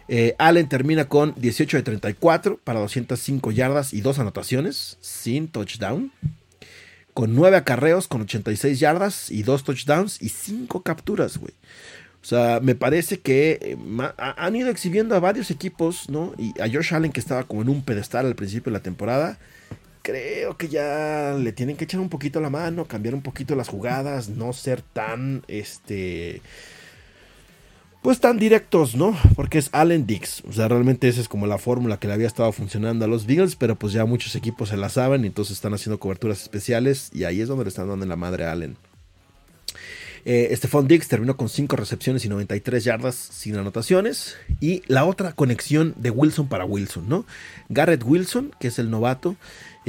Eh, Allen termina con 18 de 34 para 205 yardas y dos anotaciones sin touchdown. Con 9 acarreos con 86 yardas y dos touchdowns y 5 capturas, güey. O sea, me parece que eh, han ido exhibiendo a varios equipos, ¿no? Y a Josh Allen, que estaba como en un pedestal al principio de la temporada, creo que ya le tienen que echar un poquito la mano, cambiar un poquito las jugadas, no ser tan, este, pues tan directos, ¿no? Porque es Allen Dix. O sea, realmente esa es como la fórmula que le había estado funcionando a los Bills, pero pues ya muchos equipos se la saben entonces están haciendo coberturas especiales y ahí es donde le están dando la madre a Allen. Eh, Stephon Diggs terminó con 5 recepciones y 93 yardas sin anotaciones. Y la otra conexión de Wilson para Wilson, ¿no? Garrett Wilson, que es el novato,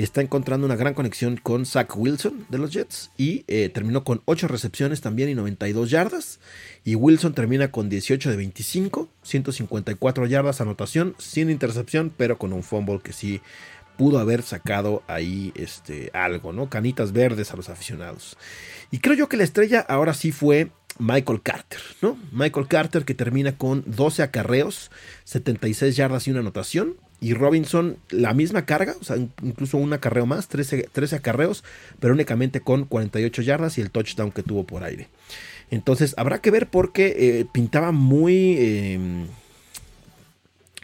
está encontrando una gran conexión con Zach Wilson de los Jets. Y eh, terminó con 8 recepciones también y 92 yardas. Y Wilson termina con 18 de 25, 154 yardas, anotación, sin intercepción, pero con un fumble que sí pudo haber sacado ahí este, algo, ¿no? Canitas verdes a los aficionados. Y creo yo que la estrella ahora sí fue Michael Carter, ¿no? Michael Carter que termina con 12 acarreos, 76 yardas y una anotación. Y Robinson la misma carga, incluso un acarreo más, 13, 13 acarreos, pero únicamente con 48 yardas y el touchdown que tuvo por aire. Entonces habrá que ver porque eh, pintaba muy... Em,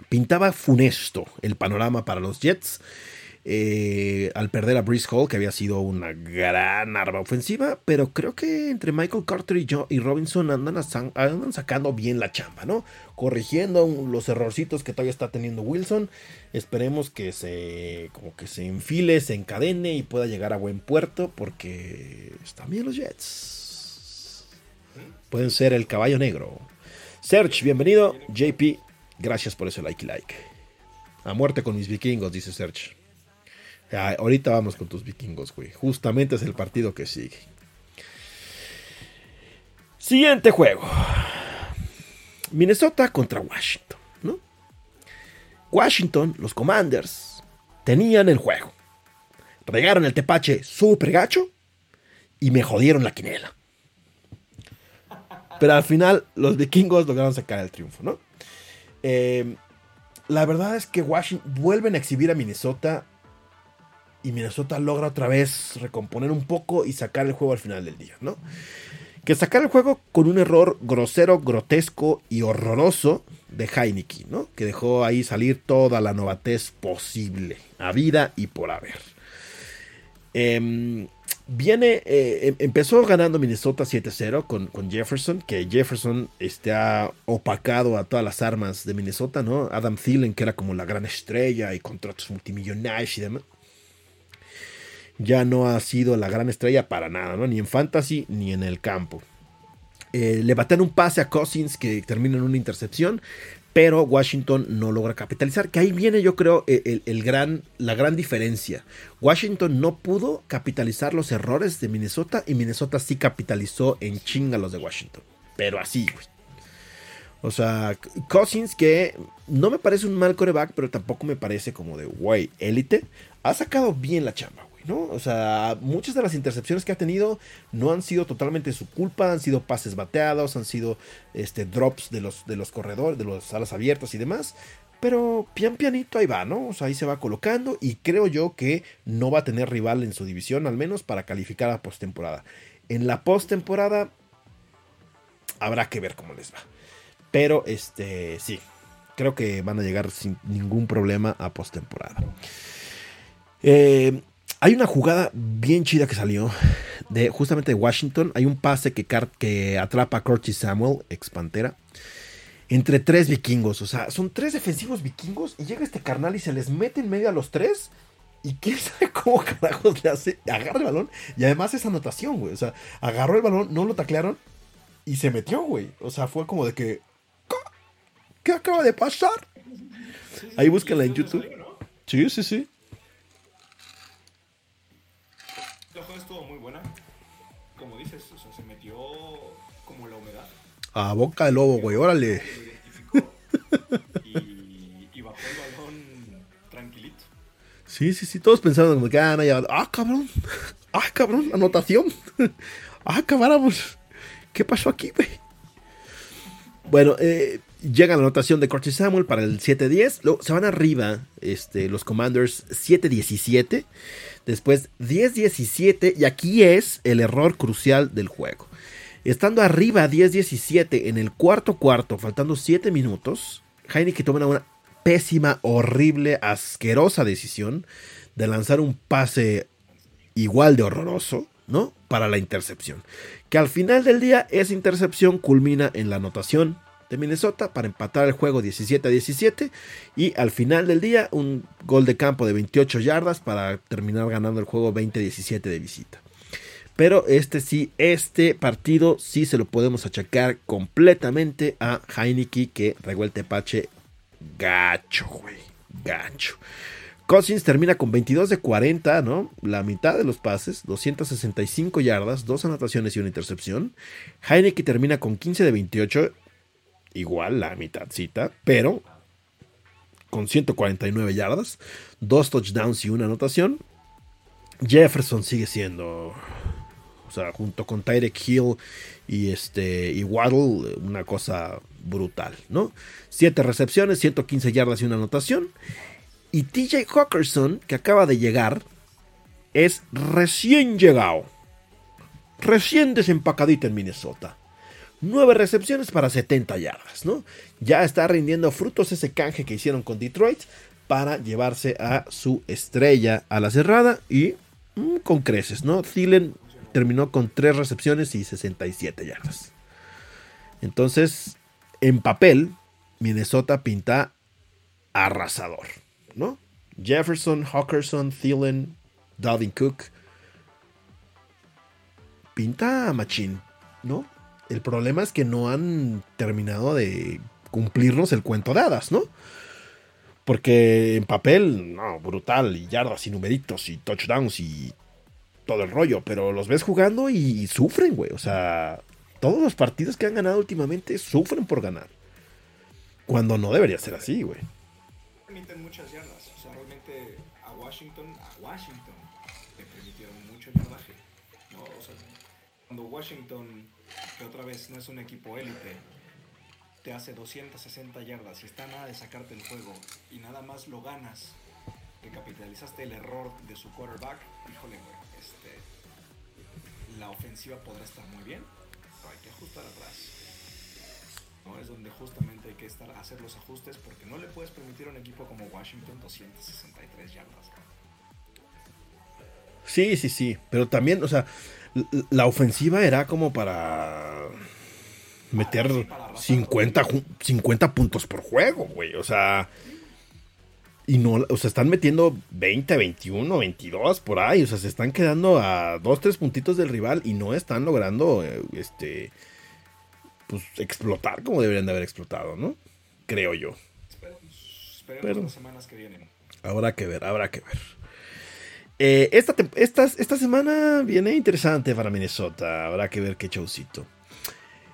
pintaba funesto el panorama para los Jets. Eh, al perder a Brice Hall, que había sido una gran arma ofensiva, pero creo que entre Michael Carter y, y Robinson andan, andan, sacando bien la chamba, ¿no? Corrigiendo los errorcitos que todavía está teniendo Wilson. Esperemos que se, como que se enfile, se encadene y pueda llegar a buen puerto, porque están bien los Jets. Pueden ser el caballo negro. Serge, bienvenido. JP, gracias por ese like y like. A muerte con mis vikingos, dice Serge ahorita vamos con tus vikingos, güey. Justamente es el partido que sigue. Siguiente juego. Minnesota contra Washington, ¿no? Washington, los Commanders, tenían el juego. Regaron el tepache super gacho y me jodieron la quinela. Pero al final los vikingos lograron sacar el triunfo, ¿no? Eh, la verdad es que Washington vuelven a exhibir a Minnesota y Minnesota logra otra vez recomponer un poco y sacar el juego al final del día, ¿no? que sacar el juego con un error grosero, grotesco y horroroso de Heineken, ¿no? Que dejó ahí salir toda la novatez posible, a vida y por haber. Em, viene, eh, em, empezó ganando Minnesota 7-0 con, Jefferson, que Jefferson este, ha opacado a todas las armas de Minnesota, ¿no? Adam Thielen, que era como la gran estrella y contratos multimillonarios y demás ya no ha sido la gran estrella para nada, ¿no? Ni en fantasy ni en el campo. Eh, le baten un pase a Cousins que termina en una intercepción, pero Washington no logra capitalizar. Que ahí viene, yo creo, el, gran, la gran diferencia. Washington no pudo capitalizar los errores de Minnesota y Minnesota sí capitalizó en chinga los de Washington. Pero así, güey. O sea, Cousins, que no me parece un mal coreback, pero tampoco me parece como de, güey, élite, ha sacado bien la chamba, ¿no? O sea, muchas de las intercepciones que ha tenido no han sido totalmente su culpa, han sido pases bateados, han sido este, drops de los, de los corredores, de las alas abiertas y demás. Pero pian pianito ahí va, ¿no? O sea, ahí se va colocando y creo yo que no va a tener rival en su división, al menos para calificar a postemporada. En la postemporada habrá que ver cómo les va. Pero este, sí, creo que van a llegar sin ningún problema a postemporada. Eh, hay una jugada bien chida que salió de justamente de Washington. Hay un pase que, que atrapa a Curtis Samuel, ex Pantera, entre tres vikingos. O sea, son tres defensivos vikingos y llega este carnal y se les mete en medio a los tres. Y quién sabe cómo carajos le hace. Agarra el balón y además esa anotación, güey. O sea, agarró el balón, no lo taclearon y se metió, güey. O sea, fue como de que. ¿Qué acaba de pasar? Ahí búsquenla en YouTube. Sí, sí, sí. A boca de lobo, güey, órale. Y, bajó el balón tranquilito. Sí, sí, sí, todos pensaron que ah, ah, cabrón, ah, cabrón, anotación. ah, acabáramos. ¿Qué pasó aquí, güey? Bueno, eh, llega la anotación de Curtis Samuel para el 7-10. Luego se van arriba este, los Commanders 7-17. Después 10-17. Y aquí es el error crucial del juego. Estando arriba 10-17 en el cuarto cuarto, faltando 7 minutos, Heineken toma una pésima, horrible, asquerosa decisión de lanzar un pase igual de horroroso, ¿no? Para la intercepción. Que al final del día esa intercepción culmina en la anotación de Minnesota para empatar el juego 17 a 17 y al final del día un gol de campo de 28 yardas para terminar ganando el juego 20-17 de visita. Pero este sí, este partido sí se lo podemos achacar completamente a Heineken que regó el gacho, güey. Gacho. Cousins termina con 22 de 40, ¿no? La mitad de los pases, 265 yardas, dos anotaciones y una intercepción. Heineken termina con 15 de 28, igual la mitadcita, pero con 149 yardas, dos touchdowns y una anotación. Jefferson sigue siendo sea, junto con Tyrek Hill y, este, y Waddle, una cosa brutal, ¿no? Siete recepciones, 115 yardas y una anotación. Y TJ Hawkerson, que acaba de llegar, es recién llegado. Recién desempacadito en Minnesota. Nueve recepciones para 70 yardas, ¿no? Ya está rindiendo frutos ese canje que hicieron con Detroit para llevarse a su estrella a la cerrada y mm, con creces, ¿no? Thielen terminó con 3 recepciones y 67 yardas. Entonces, en papel, Minnesota pinta arrasador, ¿no? Jefferson, Hawkerson, Thielen, Dalvin Cook. Pinta machín, ¿no? El problema es que no han terminado de cumplirnos el cuento de hadas, ¿no? Porque en papel, no, brutal, y yardas y numeritos y touchdowns y todo el rollo, pero los ves jugando y sufren, güey. O sea, todos los partidos que han ganado últimamente sufren por ganar. Cuando no debería ser así, güey. Permiten muchas yardas. O sea, realmente a Washington, a Washington le permitieron mucho yardaje. ¿no? O sea, cuando Washington, que otra vez no es un equipo élite, te hace 260 yardas y está nada de sacarte el juego y nada más lo ganas, que capitalizaste el error de su quarterback, híjole, güey la ofensiva podrá estar muy bien, hay que ajustar atrás. ¿no? Es donde justamente hay que estar, hacer los ajustes porque no le puedes permitir a un equipo como Washington 263 yardas. Sí, sí, sí. Pero también, o sea, la ofensiva era como para meter 50, 50 puntos por juego, güey. O sea, y no, o sea, están metiendo 20, 21, 22 por ahí. O sea, se están quedando a 2, 3 puntitos del rival y no están logrando, eh, este, pues explotar como deberían de haber explotado, ¿no? Creo yo. Esperemos, las semanas que vienen. Habrá que ver, habrá que ver. Eh, esta, esta, esta, semana viene interesante para Minnesota. Habrá que ver qué showcito.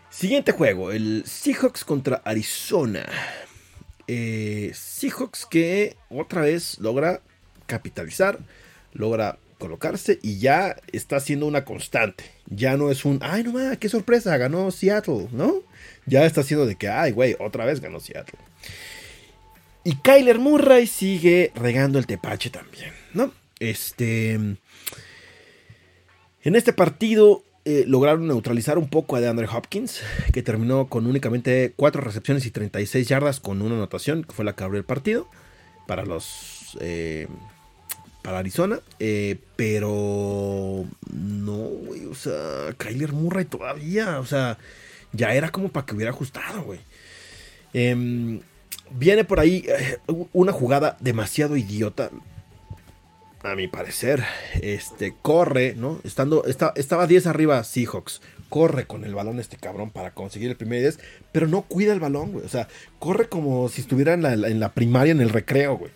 Siguiente juego, el Seahawks contra Arizona. Eh, Seahawks que otra vez logra capitalizar, logra colocarse y ya está siendo una constante. Ya no es un, ay, no mames, qué sorpresa, ganó Seattle, ¿no? Ya está siendo de que, ay, güey, otra vez ganó Seattle. Y Kyler Murray sigue regando el tepache también, ¿no? Este. En este partido eh, lograron neutralizar un poco a DeAndre Hopkins, que terminó con únicamente 4 recepciones y 36 yardas con una anotación, que fue la que abrió el partido para los. Eh, para Arizona, eh, pero no, güey, o sea, Kyler Murray todavía, o sea, ya era como para que hubiera ajustado, güey. Em, viene por ahí una jugada demasiado idiota a mi parecer, este, corre, ¿no? Estando, estaba 10 arriba Seahawks. Corre con el balón este cabrón para conseguir el primer 10, pero no cuida el balón, güey. O sea, corre como si estuviera en la, primaria, en el recreo, güey.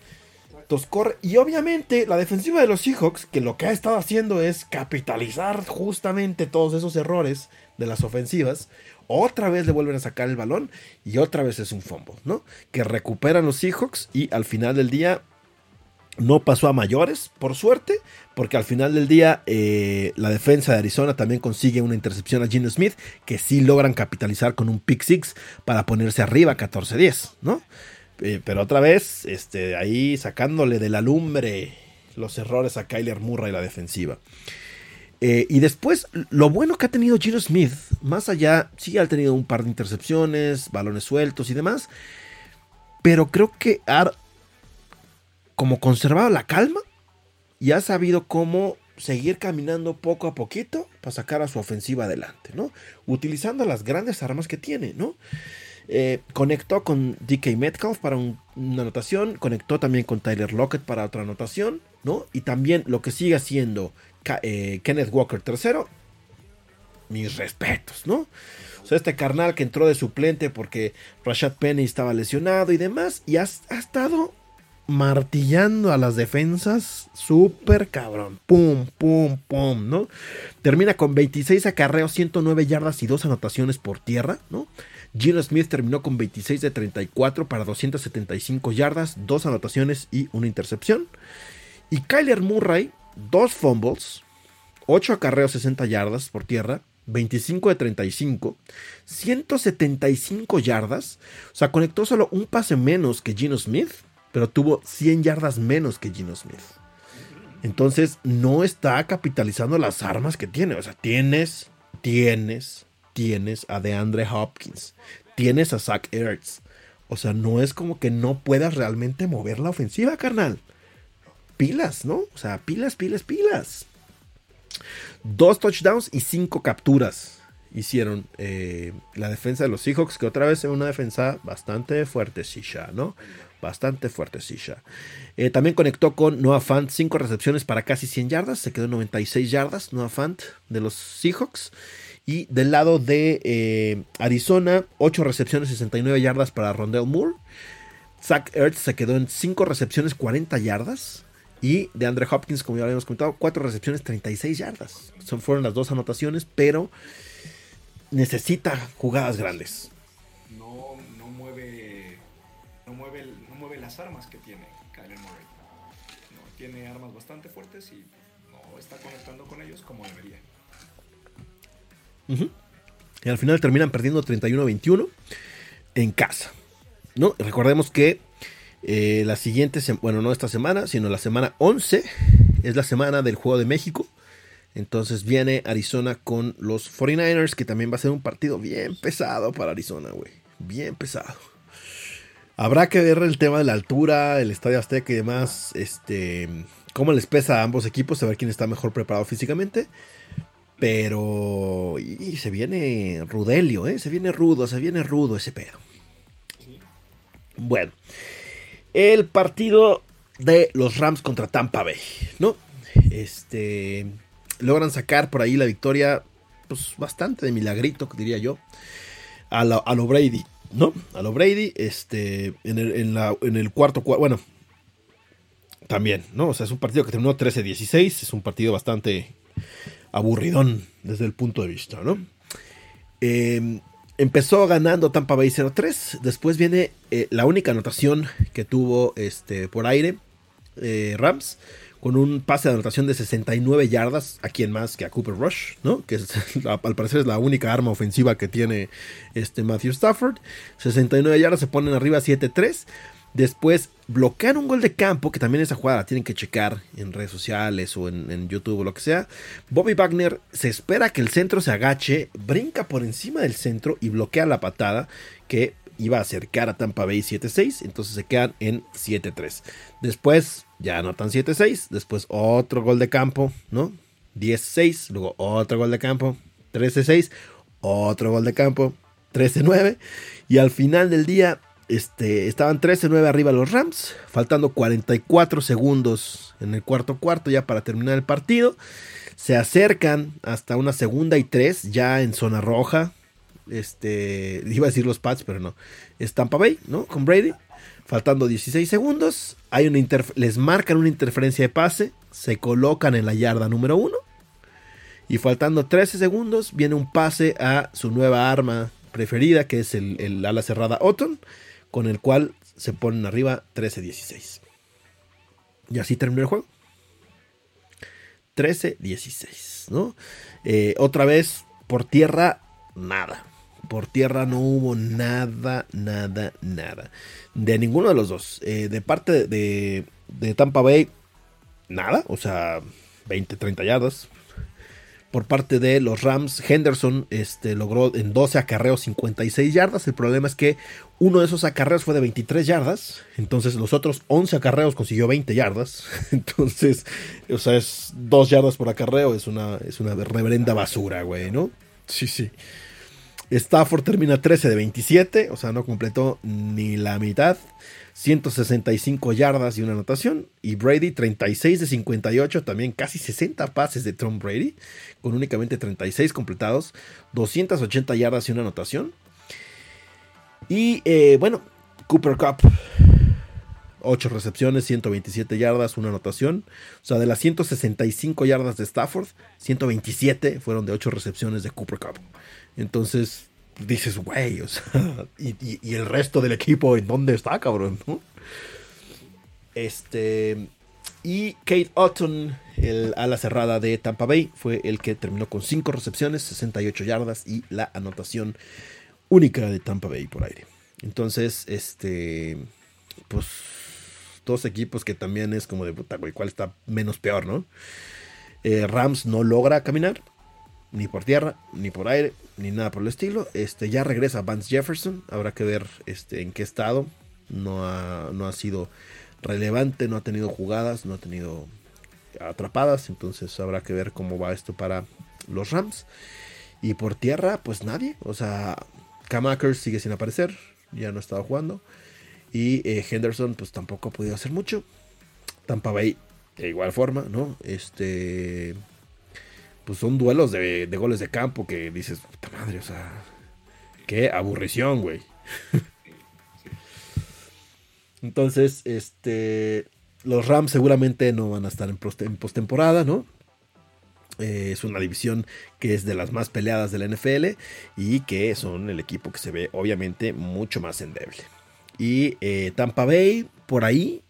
Entonces corre. Y obviamente la defensiva de los Seahawks, que lo que ha estado haciendo es capitalizar justamente todos esos errores de las ofensivas, otra vez le vuelven a sacar el balón y otra vez es un fumble, ¿no? Que recuperan los Seahawks y al final del día no pasó a mayores, por suerte, porque al final del día eh, la defensa de Arizona también consigue una intercepción a Gino Smith, que sí logran capitalizar con un pick six para ponerse arriba 14-10, ¿no? Eh, pero otra vez, este, ahí sacándole de la lumbre los errores a Kyler Murray y la defensiva. Eh, y después, lo bueno que ha tenido Gino Smith, más allá, sí ha tenido un par de intercepciones, balones sueltos y demás, pero creo que ha como conservado la calma y ha sabido cómo seguir caminando poco a poquito para sacar a su ofensiva adelante, ¿no? Utilizando las grandes armas que tiene, ¿no? Eh, conectó con DK Metcalf para una anotación, conectó también con Tyler Lockett para otra anotación, ¿no? Y también lo que sigue haciendo eh, Kenneth Walker III, mis respetos, ¿no? O sea, este carnal que entró de suplente porque Rashad Penny estaba lesionado y demás, y ha estado martillando a las defensas, súper cabrón. Pum, pum, pum, ¿no? Termina con 26 acarreos, 109 yardas y 2 anotaciones por tierra, ¿no? Gino Smith terminó con 26 de 34 para 275 yardas, 2 anotaciones y una intercepción. Y Kyler Murray, 2 fumbles, 8 acarreos, 60 yardas por tierra, 25 de 35, 175 yardas. O sea, conectó solo un pase menos que Gino Smith pero tuvo 100 yardas menos que Gino Smith. Entonces no está capitalizando las armas que tiene. O sea, tienes, tienes, tienes a DeAndre Hopkins, tienes a Zach Ertz. O sea, no es como que no puedas realmente mover la ofensiva, carnal. Pilas, ¿no? O sea, pilas, pilas, pilas. Dos touchdowns y cinco capturas hicieron eh, la defensa de los Seahawks, que otra vez es una defensa bastante fuerte, ya, ¿no? Bastante fuerte Sisha. Eh, también conectó con Noah Fant, 5 recepciones para casi 100 yardas, se quedó 96 yardas Noah Fant de los Seahawks. Y del lado de eh, Arizona, 8 recepciones, 69 yardas para Rondell Moore. Zach Ertz se quedó en 5 recepciones, 40 yardas. Y de Andre Hopkins, como ya habíamos comentado, 4 recepciones, 36 yardas. Son, fueron las dos anotaciones, pero necesita jugadas grandes. Armas que tiene Kyler Murray. tiene armas bastante fuertes y no está conectando con ellos como debería. Y al final terminan perdiendo 31-21 en casa. ¿no? Recordemos que eh, la siguiente, bueno, no esta semana, sino la semana 11 es la semana del Juego de México. Entonces viene Arizona con los 49ers, que también va a ser un partido bien pesado para Arizona, güey. Bien pesado. Habrá que ver el tema de la altura, el estadio Azteca y demás. Este, cómo les pesa a ambos equipos, a ver quién está mejor preparado físicamente. Pero. Y se viene Rudelio, ¿eh? Se viene rudo, se viene rudo ese pedo. Bueno. El partido de los Rams contra Tampa Bay, ¿no? Este. Logran sacar por ahí la victoria, pues bastante de milagrito, diría yo. A lo, a lo Brady, ¿no? A lo Brady, este. En el, en la, en el cuarto, bueno. También, ¿no? O sea, es un partido que terminó 13-16. Es un partido bastante aburridón desde el punto de vista, ¿no? Em, empezó ganando Tampa Bay 0-3. Después viene eh, la única anotación que tuvo este, por aire eh, Rams. Con un pase de anotación de 69 yardas. A quien más que a Cooper Rush, ¿no? Que al parecer es la única arma ofensiva que tiene este Matthew Stafford. 69 yardas se ponen arriba 7-3. Después bloquean un gol de campo, que también esa jugada la tienen que checar en redes sociales o en, YouTube o lo que sea. Bobby Wagner se espera que el centro se agache, brinca por encima del centro y bloquea la patada que iba a acercar a Tampa Bay 7-6. Entonces se quedan en 7-3. Después ya anotan 7-6. Después otro gol de campo, ¿no? 10-6. Luego otro gol de campo. 13-6. Otro gol de campo. 13-9. Y al final del día este, estaban 13-9 arriba los Rams, faltando 44 segundos en el cuarto cuarto ya para terminar el partido. Se acercan hasta una segunda y tres ya en zona roja. Este, iba a decir los Pats, pero no. Es Tampa Bay, ¿no? Con Brady. Faltando 16 segundos. Hay una les marcan una interferencia de pase. Se colocan en la yarda número 1. Y faltando 13 segundos, viene un pase a su nueva arma preferida, que es el, el ala cerrada Otton con el cual se ponen arriba 13-16. Y así terminó el juego. 13-16, ¿no? Eh, otra vez, por tierra, nada. Por tierra no hubo nada, nada, nada. De ninguno de los dos. Eh, de parte de, de Tampa Bay, nada. O sea, 20, 30 yardas por parte de los Rams. Henderson este, logró en 12 acarreos 56 yardas. El problema es que uno de esos acarreos fue de 23 yardas. Entonces los otros 11 acarreos consiguió 20 yardas. Entonces, o sea, es 2 yardas por acarreo. Es una, es una reverenda basura, güey, ¿no? Sí, sí. Stafford termina 13 de 27. O sea, no completó ni la mitad. 165 yardas y una anotación. Y Brady 36 de 58, también casi 60 pases de Tom Brady, con únicamente 36 completados, 280 yardas y una anotación. Y eh, bueno, Cooper Cup, 8 recepciones, 127 yardas, una anotación. O sea, de las 165 yardas de Stafford, 127 fueron de 8 recepciones de Cooper Cup. Entonces, dices, güey, o sea, y, el resto del equipo, ¿en dónde está, cabrón? Este. Y Kate Otton, el ala cerrada de Tampa Bay, fue el que terminó con 5 recepciones, 68 yardas y la anotación única de Tampa Bay por aire. Entonces, este. Pues. Dos equipos que también es como de puta, güey, ¿cuál está menos peor, no? Eh, Rams no logra caminar, ni por tierra, ni por aire, ni nada por el estilo. Este, ya regresa Vance Jefferson, habrá que ver este, en qué estado. No ha, no ha sido relevante, no ha tenido jugadas, no ha tenido atrapadas, entonces habrá que ver cómo va esto para los Rams. Y por tierra, pues nadie, o sea, Cam sigue sin aparecer, ya no ha estado jugando. Y eh, Henderson, pues tampoco ha podido hacer mucho. Tampa Bay, de igual forma, ¿no? Este pues son duelos de, goles de campo que dices, puta madre, o sea, qué aburrición, güey. Entonces, este, los Rams seguramente no van a estar en, postemporada, ¿no? Eh, es una división que es de las más peleadas de la NFL y que son el equipo que se ve obviamente mucho más endeble. Y eh, Tampa Bay, por ahí,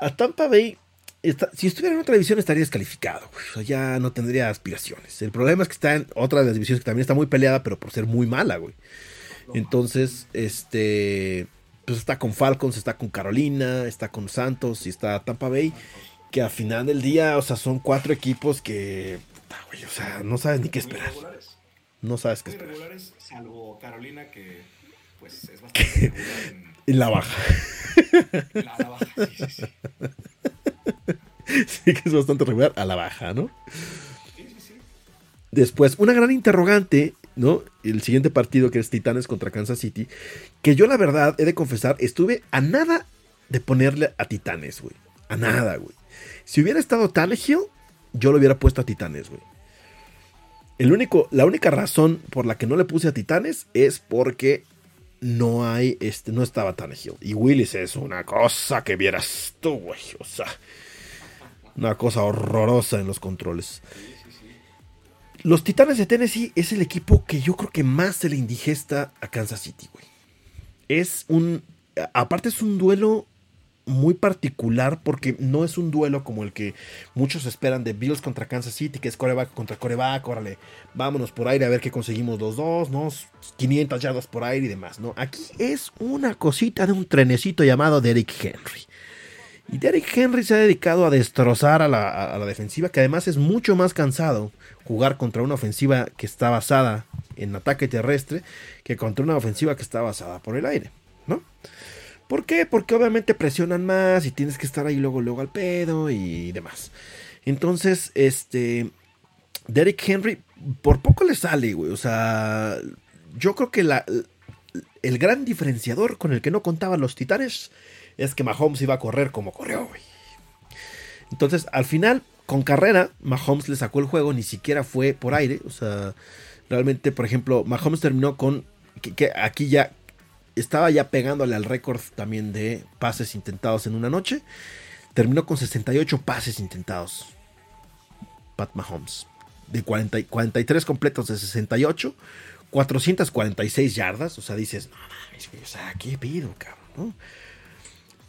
a Tampa Bay si estuviera en otra división estaría descalificado. ya no tendría aspiraciones. El problema es que está en otra de las divisiones que también está muy peleada, pero por ser muy mala, güey. Entonces, este, pues está con Falcons, está con Carolina, está con Santos y está Tampa Bay, que al final del día, o sea, son cuatro equipos que puta, güey. O sea, no sabes ni qué esperar. No sabes qué esperar. salvo Carolina, que pues es bastante En la baja. la, la baja. Sí, sí, sí. sí, que es bastante regular a la baja, ¿no? Después, una gran interrogante, ¿no? El siguiente partido que es Titanes contra Kansas City. Que yo, la verdad, he de confesar, estuve a nada de ponerle a Titanes, güey. A nada, güey. Si hubiera estado Tannehill, yo lo hubiera puesto a Titanes, güey. El único, la única razón por la que no le puse a Titanes es porque no hay, este, no estaba Tannehill. Y Willis es una cosa que vieras tú, güey. O sea, una cosa horrorosa en los controles. Los Titanes de Tennessee es el equipo que yo creo que más se le indigesta a Kansas City, güey. Es un. Aparte, es un duelo muy particular porque no es un duelo como el que muchos esperan de Bills contra Kansas City, que es coreback contra coreback, órale, vámonos por aire a ver qué conseguimos los dos, ¿no? 500 yardas por aire y demás, ¿no? Aquí es una cosita de un trenecito llamado Derrick Henry. Y Derrick Henry se ha dedicado a destrozar a la, defensiva, que además es mucho más cansado jugar contra una ofensiva que está basada en ataque terrestre que contra una ofensiva que está basada por el aire. ¿Por qué? Porque obviamente presionan más y tienes que estar ahí luego, luego al pedo y demás. Entonces, este. Derrick Henry, por poco le sale, güey. O sea, yo creo que la, el gran diferenciador con el que no contaban los titanes es que Mahomes iba a correr como corrió, güey. Entonces, al final, con carrera, Mahomes le sacó el juego, ni siquiera fue por aire. O sea, realmente, por ejemplo, Mahomes terminó con. Que, que aquí ya estaba ya pegándole al récord también de pases intentados en una noche. Terminó con 68 pases intentados. Pat Mahomes. De 40, 43 completos de 68. 446 yardas. O sea, dices, no mames, o sea, ¿qué pido, cabrón?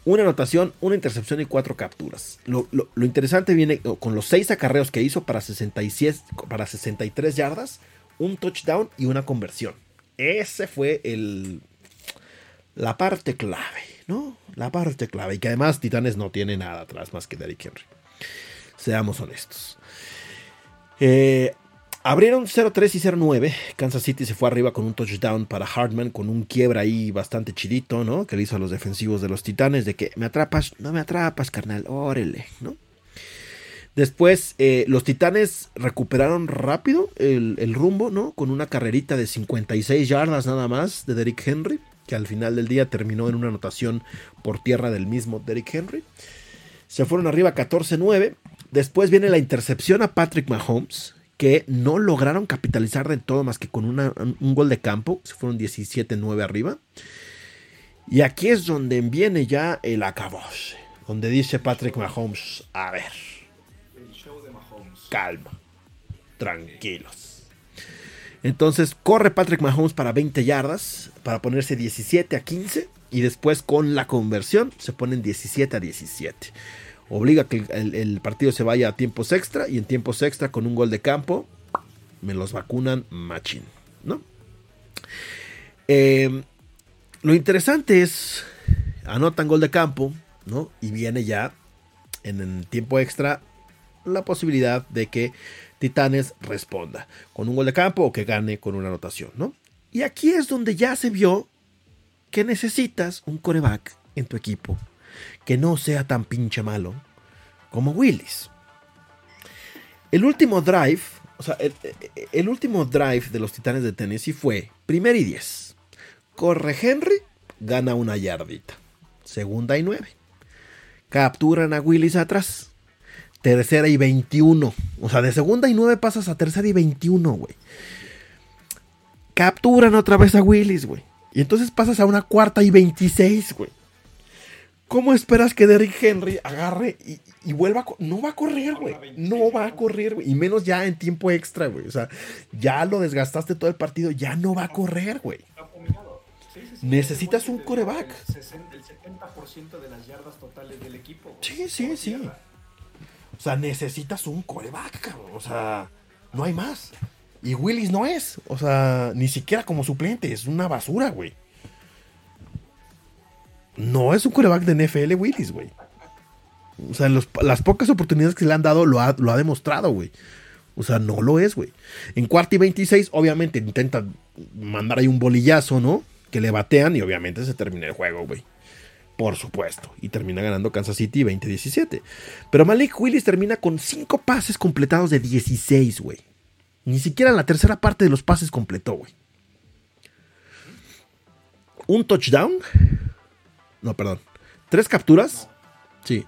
Una anotación, una intercepción y cuatro capturas. Lo, lo, lo, interesante viene con los seis acarreos que hizo para, 66, para 63 yardas, un touchdown y una conversión. Ese fue el, la parte clave, ¿no? La parte clave. Y que además Titanes no tiene nada atrás más que Derrick Henry. Seamos honestos. Eh, abrieron 0-3 y 0-9. Kansas City se fue arriba con un touchdown para Hartman, con un quiebra ahí bastante chidito, ¿no? Que le hizo a los defensivos de los Titanes, de que me atrapas, no me atrapas, carnal, órele, ¿no? Después, eh, los Titanes recuperaron rápido el, el, rumbo, ¿no? Con una carrerita de 56 yardas nada más de Derrick Henry que al final del día terminó en una anotación por tierra del mismo Derrick Henry. Se fueron arriba 14-9. Después viene la intercepción a Patrick Mahomes, que no lograron capitalizar de todo más que con una, un gol de campo. Se fueron 17-9 arriba. Y aquí es donde viene ya el acabose. Donde dice Patrick Mahomes, a ver. El show de Mahomes. Calma. Tranquilos. Entonces corre Patrick Mahomes para 20 yardas, para ponerse 17 a 15. Y después con la conversión se ponen 17 a 17. Obliga que el, partido se vaya a tiempos extra. Y en tiempos extra con un gol de campo me los vacunan machín. ¿no? Eh, lo interesante es, anotan gol de campo. ¿no? Y viene ya en el tiempo extra la posibilidad de que Titanes responda con un gol de campo o que gane con una anotación, ¿no? Y aquí es donde ya se vio que necesitas un coreback en tu equipo que no sea tan pinche malo como Willis. El último drive, o sea, el, último drive de los Titanes de Tennessee fue primer y 10. Corre Henry, gana una yardita. Segunda y 9. Capturan a Willis atrás tercera y 21. O sea, de segunda y 9 pasas a tercera y 21, güey. Capturan otra vez a Willis, güey. Y entonces pasas a una cuarta y 26, güey. ¿Cómo esperas que Derrick Henry agarre y, y vuelva a No va a correr, güey. No va a correr, güey. Y menos ya en tiempo extra, güey. O sea, ya lo desgastaste todo el partido. Ya no va a correr, güey. Sí, sí, sí. Necesitas un coreback. El 70% de las yardas totales del equipo. Sí, sí, sí. O sea, necesitas un coreback, cabrón. O sea, no hay más. Y Willis no es. O sea, ni siquiera como suplente. Es una basura, güey. No es un coreback de NFL, Willis, güey. O sea, las pocas oportunidades que le han dado lo ha, lo ha demostrado, güey. O sea, no lo es, güey. En cuarta y 26, obviamente intenta mandar ahí un bolillazo, ¿no? Que le batean y obviamente se termina el juego, güey. Por supuesto. Y termina ganando Kansas City 20-17. Pero Malik Willis termina con 5 pases completados de 16, güey. Ni siquiera la tercera parte de los pases completó, güey. Un touchdown. No, perdón. Tres capturas. Sí.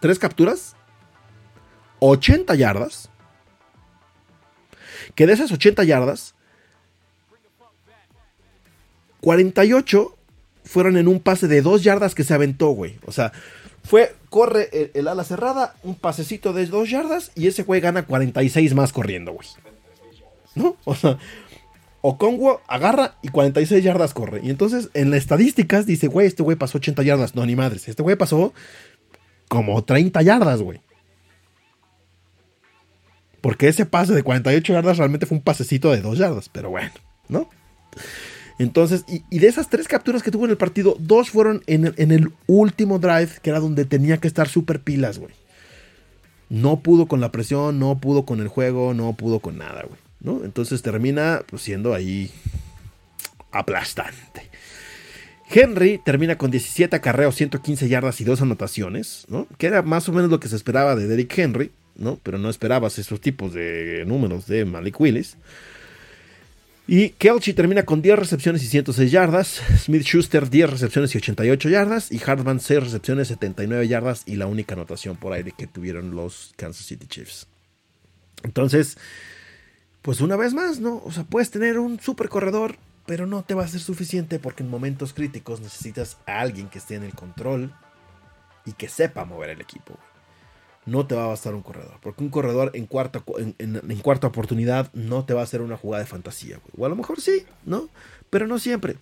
Tres capturas. 80 yardas. Que de esas 80 yardas, 48 fueron en un pase de 2 yardas que se aventó, güey. O sea, fue, corre el, ala cerrada, un pasecito de 2 yardas y ese güey gana 46 más corriendo, güey. ¿No? O sea, Okongo agarra y 46 yardas corre. Y entonces en las estadísticas dice, güey, este güey pasó 80 yardas. No, ni madres. Este güey pasó como 30 yardas, güey. Porque ese pase de 48 yardas realmente fue un pasecito de 2 yardas. Pero bueno, ¿no? Entonces, y, de esas tres capturas que tuvo en el partido, dos fueron en el, último drive, que era donde tenía que estar súper pilas, güey. No pudo con la presión, no pudo con el juego, no pudo con nada, güey. ¿no? Entonces termina pues, siendo ahí aplastante. Henry termina con 17 acarreos, 115 yardas y dos anotaciones, ¿no? Que era más o menos lo que se esperaba de Derrick Henry, ¿no? Pero no esperabas esos tipos de números de Malik Willis. Y Kelchi termina con 10 recepciones y 106 yardas. Smith Schuster 10 recepciones y 88 yardas. Y Hartman 6 recepciones, 79 yardas. Y la única anotación por aire que tuvieron los Kansas City Chiefs. Entonces, pues una vez más, ¿no? O sea, puedes tener un super corredor, pero no te va a ser suficiente porque en momentos críticos necesitas a alguien que esté en el control y que sepa mover el equipo. No te va a bastar un corredor, porque un corredor en cuarta, en, cuarta oportunidad no te va a hacer una jugada de fantasía. O a lo mejor sí, ¿no? Pero no siempre.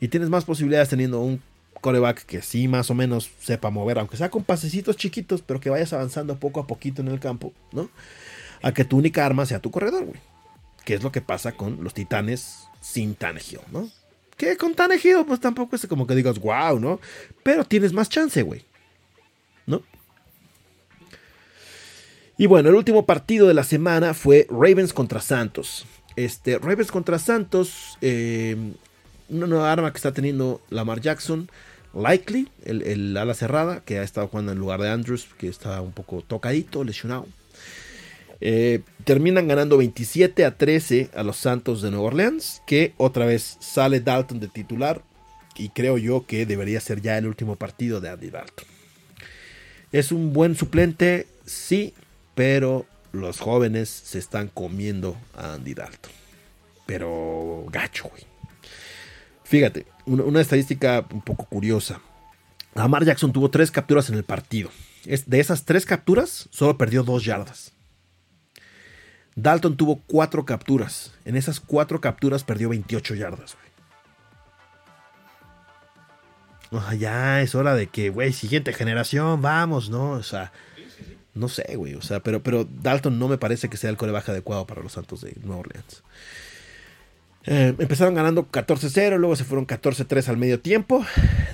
Y tienes más posibilidades teniendo un coreback que sí más o menos sepa mover, aunque sea con pasecitos chiquitos, pero que vayas avanzando poco a poquito en el campo, ¿no? A que tu única arma sea tu corredor, güey que es lo que pasa con los titanes sin Tannehill, ¿no? Que con Tannehill, pues tampoco es como que digas, wow, ¿no? Pero tienes más chance, güey. ¿No? Y bueno, el último partido de la semana fue Ravens contra Santos. Este, Ravens contra Santos, eh, una nueva arma que está teniendo Lamar Jackson. Likely, el, el, ala cerrada, que ha estado jugando en lugar de Andrews, que está un poco tocadito, lesionado. Eh, terminan ganando 27 a 13 a los Santos de Nueva Orleans, que otra vez sale Dalton de titular y creo yo que debería ser ya el último partido de Andy Dalton. Es un buen suplente, sí, pero los jóvenes se están comiendo a Andy Dalton. Pero gacho, güey. Fíjate, una, estadística un poco curiosa. Amar Jackson tuvo tres capturas en el partido. de esas tres capturas, solo perdió dos yardas. Dalton tuvo cuatro capturas. En esas cuatro capturas perdió 28 yardas, güey. ya es hora de que, güey, siguiente generación, vamos, ¿no? O sea, no sé, güey. O sea, pero, pero Dalton no me parece que sea el corebaje adecuado para los Santos de Nueva Orleans. Eh, empezaron ganando 14-0, luego se fueron 14-3 al medio tiempo.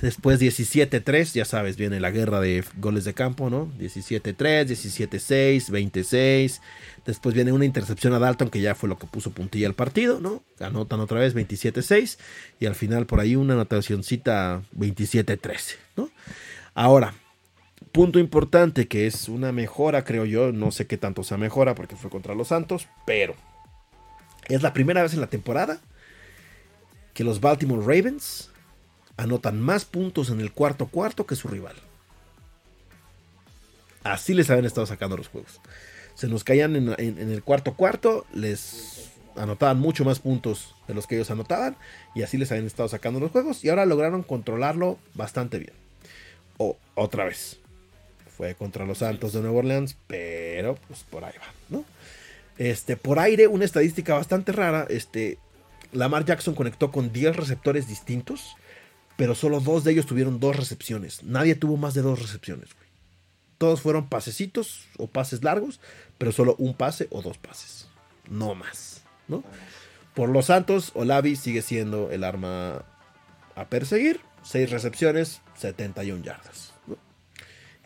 Después 17-3, ya sabes, viene la guerra de goles de campo, ¿no? 17-3, 17-6, 26. Después viene una intercepción a Dalton, que ya fue lo que puso puntilla al partido, ¿no? Anotan otra vez 27-6. Y al final por ahí una anotacióncita 27-13, ¿no? Ahora, punto importante que es una mejora, creo yo. No sé qué tanto sea mejora porque fue contra los Santos, pero es la primera vez en la temporada que los Baltimore Ravens anotan más puntos en el cuarto cuarto que su rival. Así les habían estado sacando los juegos. Se nos caían en, el cuarto cuarto, les anotaban mucho más puntos de los que ellos anotaban y así les habían estado sacando los juegos y ahora lograron controlarlo bastante bien. O otra vez. Fue contra los Santos de Nueva Orleans, pero pues por ahí va, ¿no? Este, por aire, una estadística bastante rara. Este, Lamar Jackson conectó con 10 receptores distintos, pero solo dos de ellos tuvieron dos recepciones. Nadie tuvo más de dos recepciones, Todos fueron pasecitos o pases largos, pero solo un pase o dos pases. No más, ¿no? Por los Santos, Olavi sigue siendo el arma a perseguir. 6 recepciones, 71 yardas.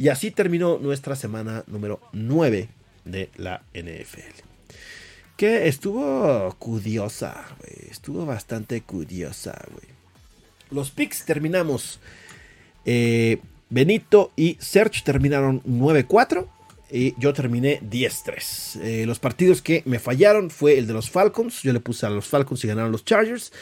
Y así terminó nuestra semana número 9 de la NFL. que estuvo curiosa. Estuvo bastante curiosa, güey. Los picks terminamos. Eh, Benito y Serge terminaron 9-4. Y yo terminé 10-3. Eh, los partidos que me fallaron fue el de los Falcons. Yo le puse a los Falcons y ganaron los Chargers.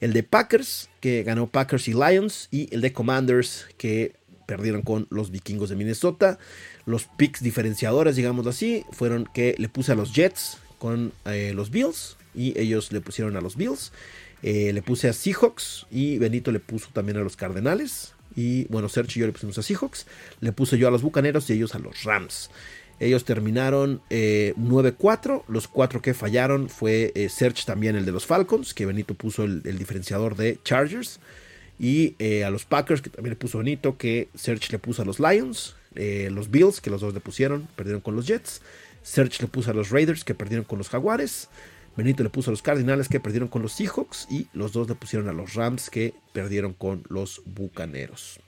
El de Packers, que ganó Packers y Lions. Y el de Commanders, que perdieron con los vikingos de Minnesota. Los picks diferenciadores, digamos así, fueron que le puse a los Jets con eh, los Bills. Y ellos le pusieron a los Bills. Eh, le puse a Seahawks y Benito le puso también a los Cardenales. Y bueno, Sergio y yo le pusimos a Seahawks. Le puse yo a los Bucaneros y ellos a los Rams. Ellos terminaron 9-4. Eh, los cuatro que fallaron fue eh, Serge también el de los Falcons, que Benito puso el, diferenciador de Chargers. Y eh, a los Packers, que también le puso Benito, que Serge le puso a los Lions. los Bills, que los dos le pusieron, perdieron con los Jets. Serge le puso a los Raiders, que perdieron con los Jaguares. Benito le puso a los Cardinals que perdieron con los Seahawks y los dos le pusieron a los Rams que perdieron con los Bucaneros.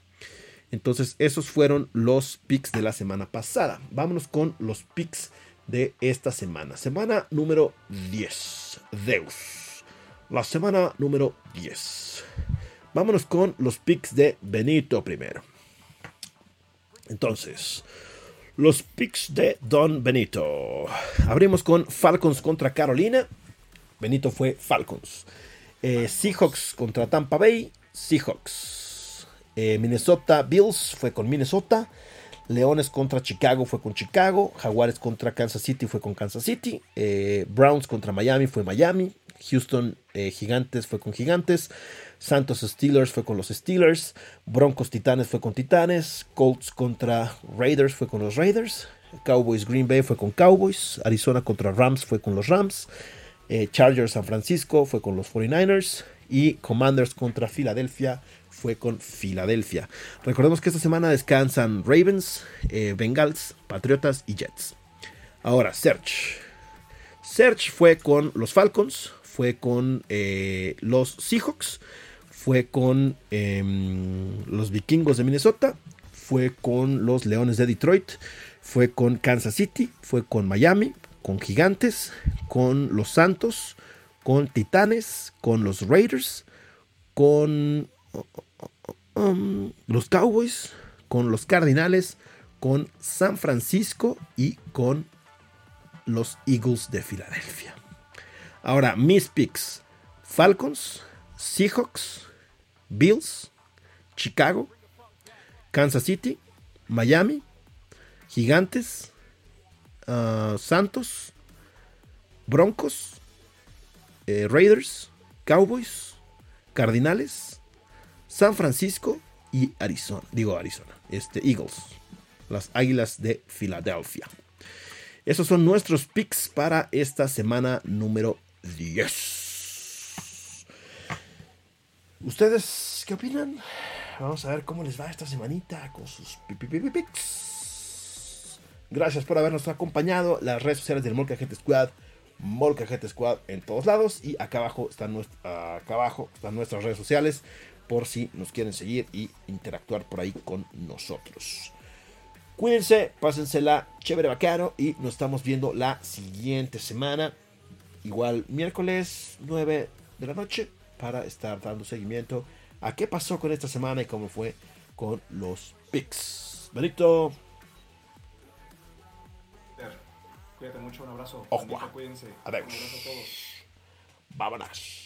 Entonces esos fueron los picks de la semana pasada. Vámonos con los picks de esta semana. Semana número 10. Deus. La semana número 10. Vámonos con los picks de Benito primero. Entonces, los picks de Don Benito. Abrimos con Falcons contra Carolina. Benito fue Falcons. Eh, Seahawks contra Tampa Bay. Seahawks. Eh, Minnesota Bills fue con Minnesota. Leones contra Chicago fue con Chicago. Jaguares contra Kansas City fue con Kansas City. Eh, Browns contra Miami fue Miami. Houston Gigantes fue con Gigantes. Santos Steelers fue con los Steelers. Broncos Titanes fue con Titanes. Colts contra Raiders fue con los Raiders. Cowboys Green Bay fue con Cowboys. Arizona contra Rams fue con los Rams. Eh, Chargers San Francisco fue con los 49ers. Y Commanders contra Filadelfia fue con Filadelfia. Recordemos que esta semana descansan Ravens, eh, Bengals, Patriotas y Jets. Ahora, Search. Search fue con los Falcons, fue con eh, los Seahawks, fue con em, los vikingos de Minnesota, fue con los Leones de Detroit, fue con Kansas City, fue con Miami, con Gigantes, con los Santos, con Titanes, con los Raiders, con um, los Cowboys, con los Cardinales, con San Francisco y con los Eagles de Filadelfia. Ahora, mis picks: Falcons, Seahawks, Bills, Chicago, Kansas City, Miami, Gigantes, ah, Santos, Broncos, eh, Raiders, Cowboys, Cardinales, San Francisco y Arizona. Digo Arizona, este, Eagles, las Águilas de Filadelfia. Esos son nuestros picks para esta semana número 10. ¿Ustedes qué opinan? Vamos a ver cómo les va esta semanita con sus pics. Gracias por habernos acompañado. Las redes sociales del Molcajete Squad. Molcajete Squad en todos lados. Y acá abajo, están acá abajo están nuestras redes sociales. Por si nos quieren seguir y interactuar por ahí con nosotros. Cuídense, pásensela chévere bacano. Y nos estamos viendo la siguiente semana. Igual miércoles 9 de la noche para estar dando seguimiento a qué pasó con esta semana y cómo fue con los picks. Benito. Cuídate mucho, un abrazo. Ojo. Cuídense. Un abrazo a todos. Vámonos.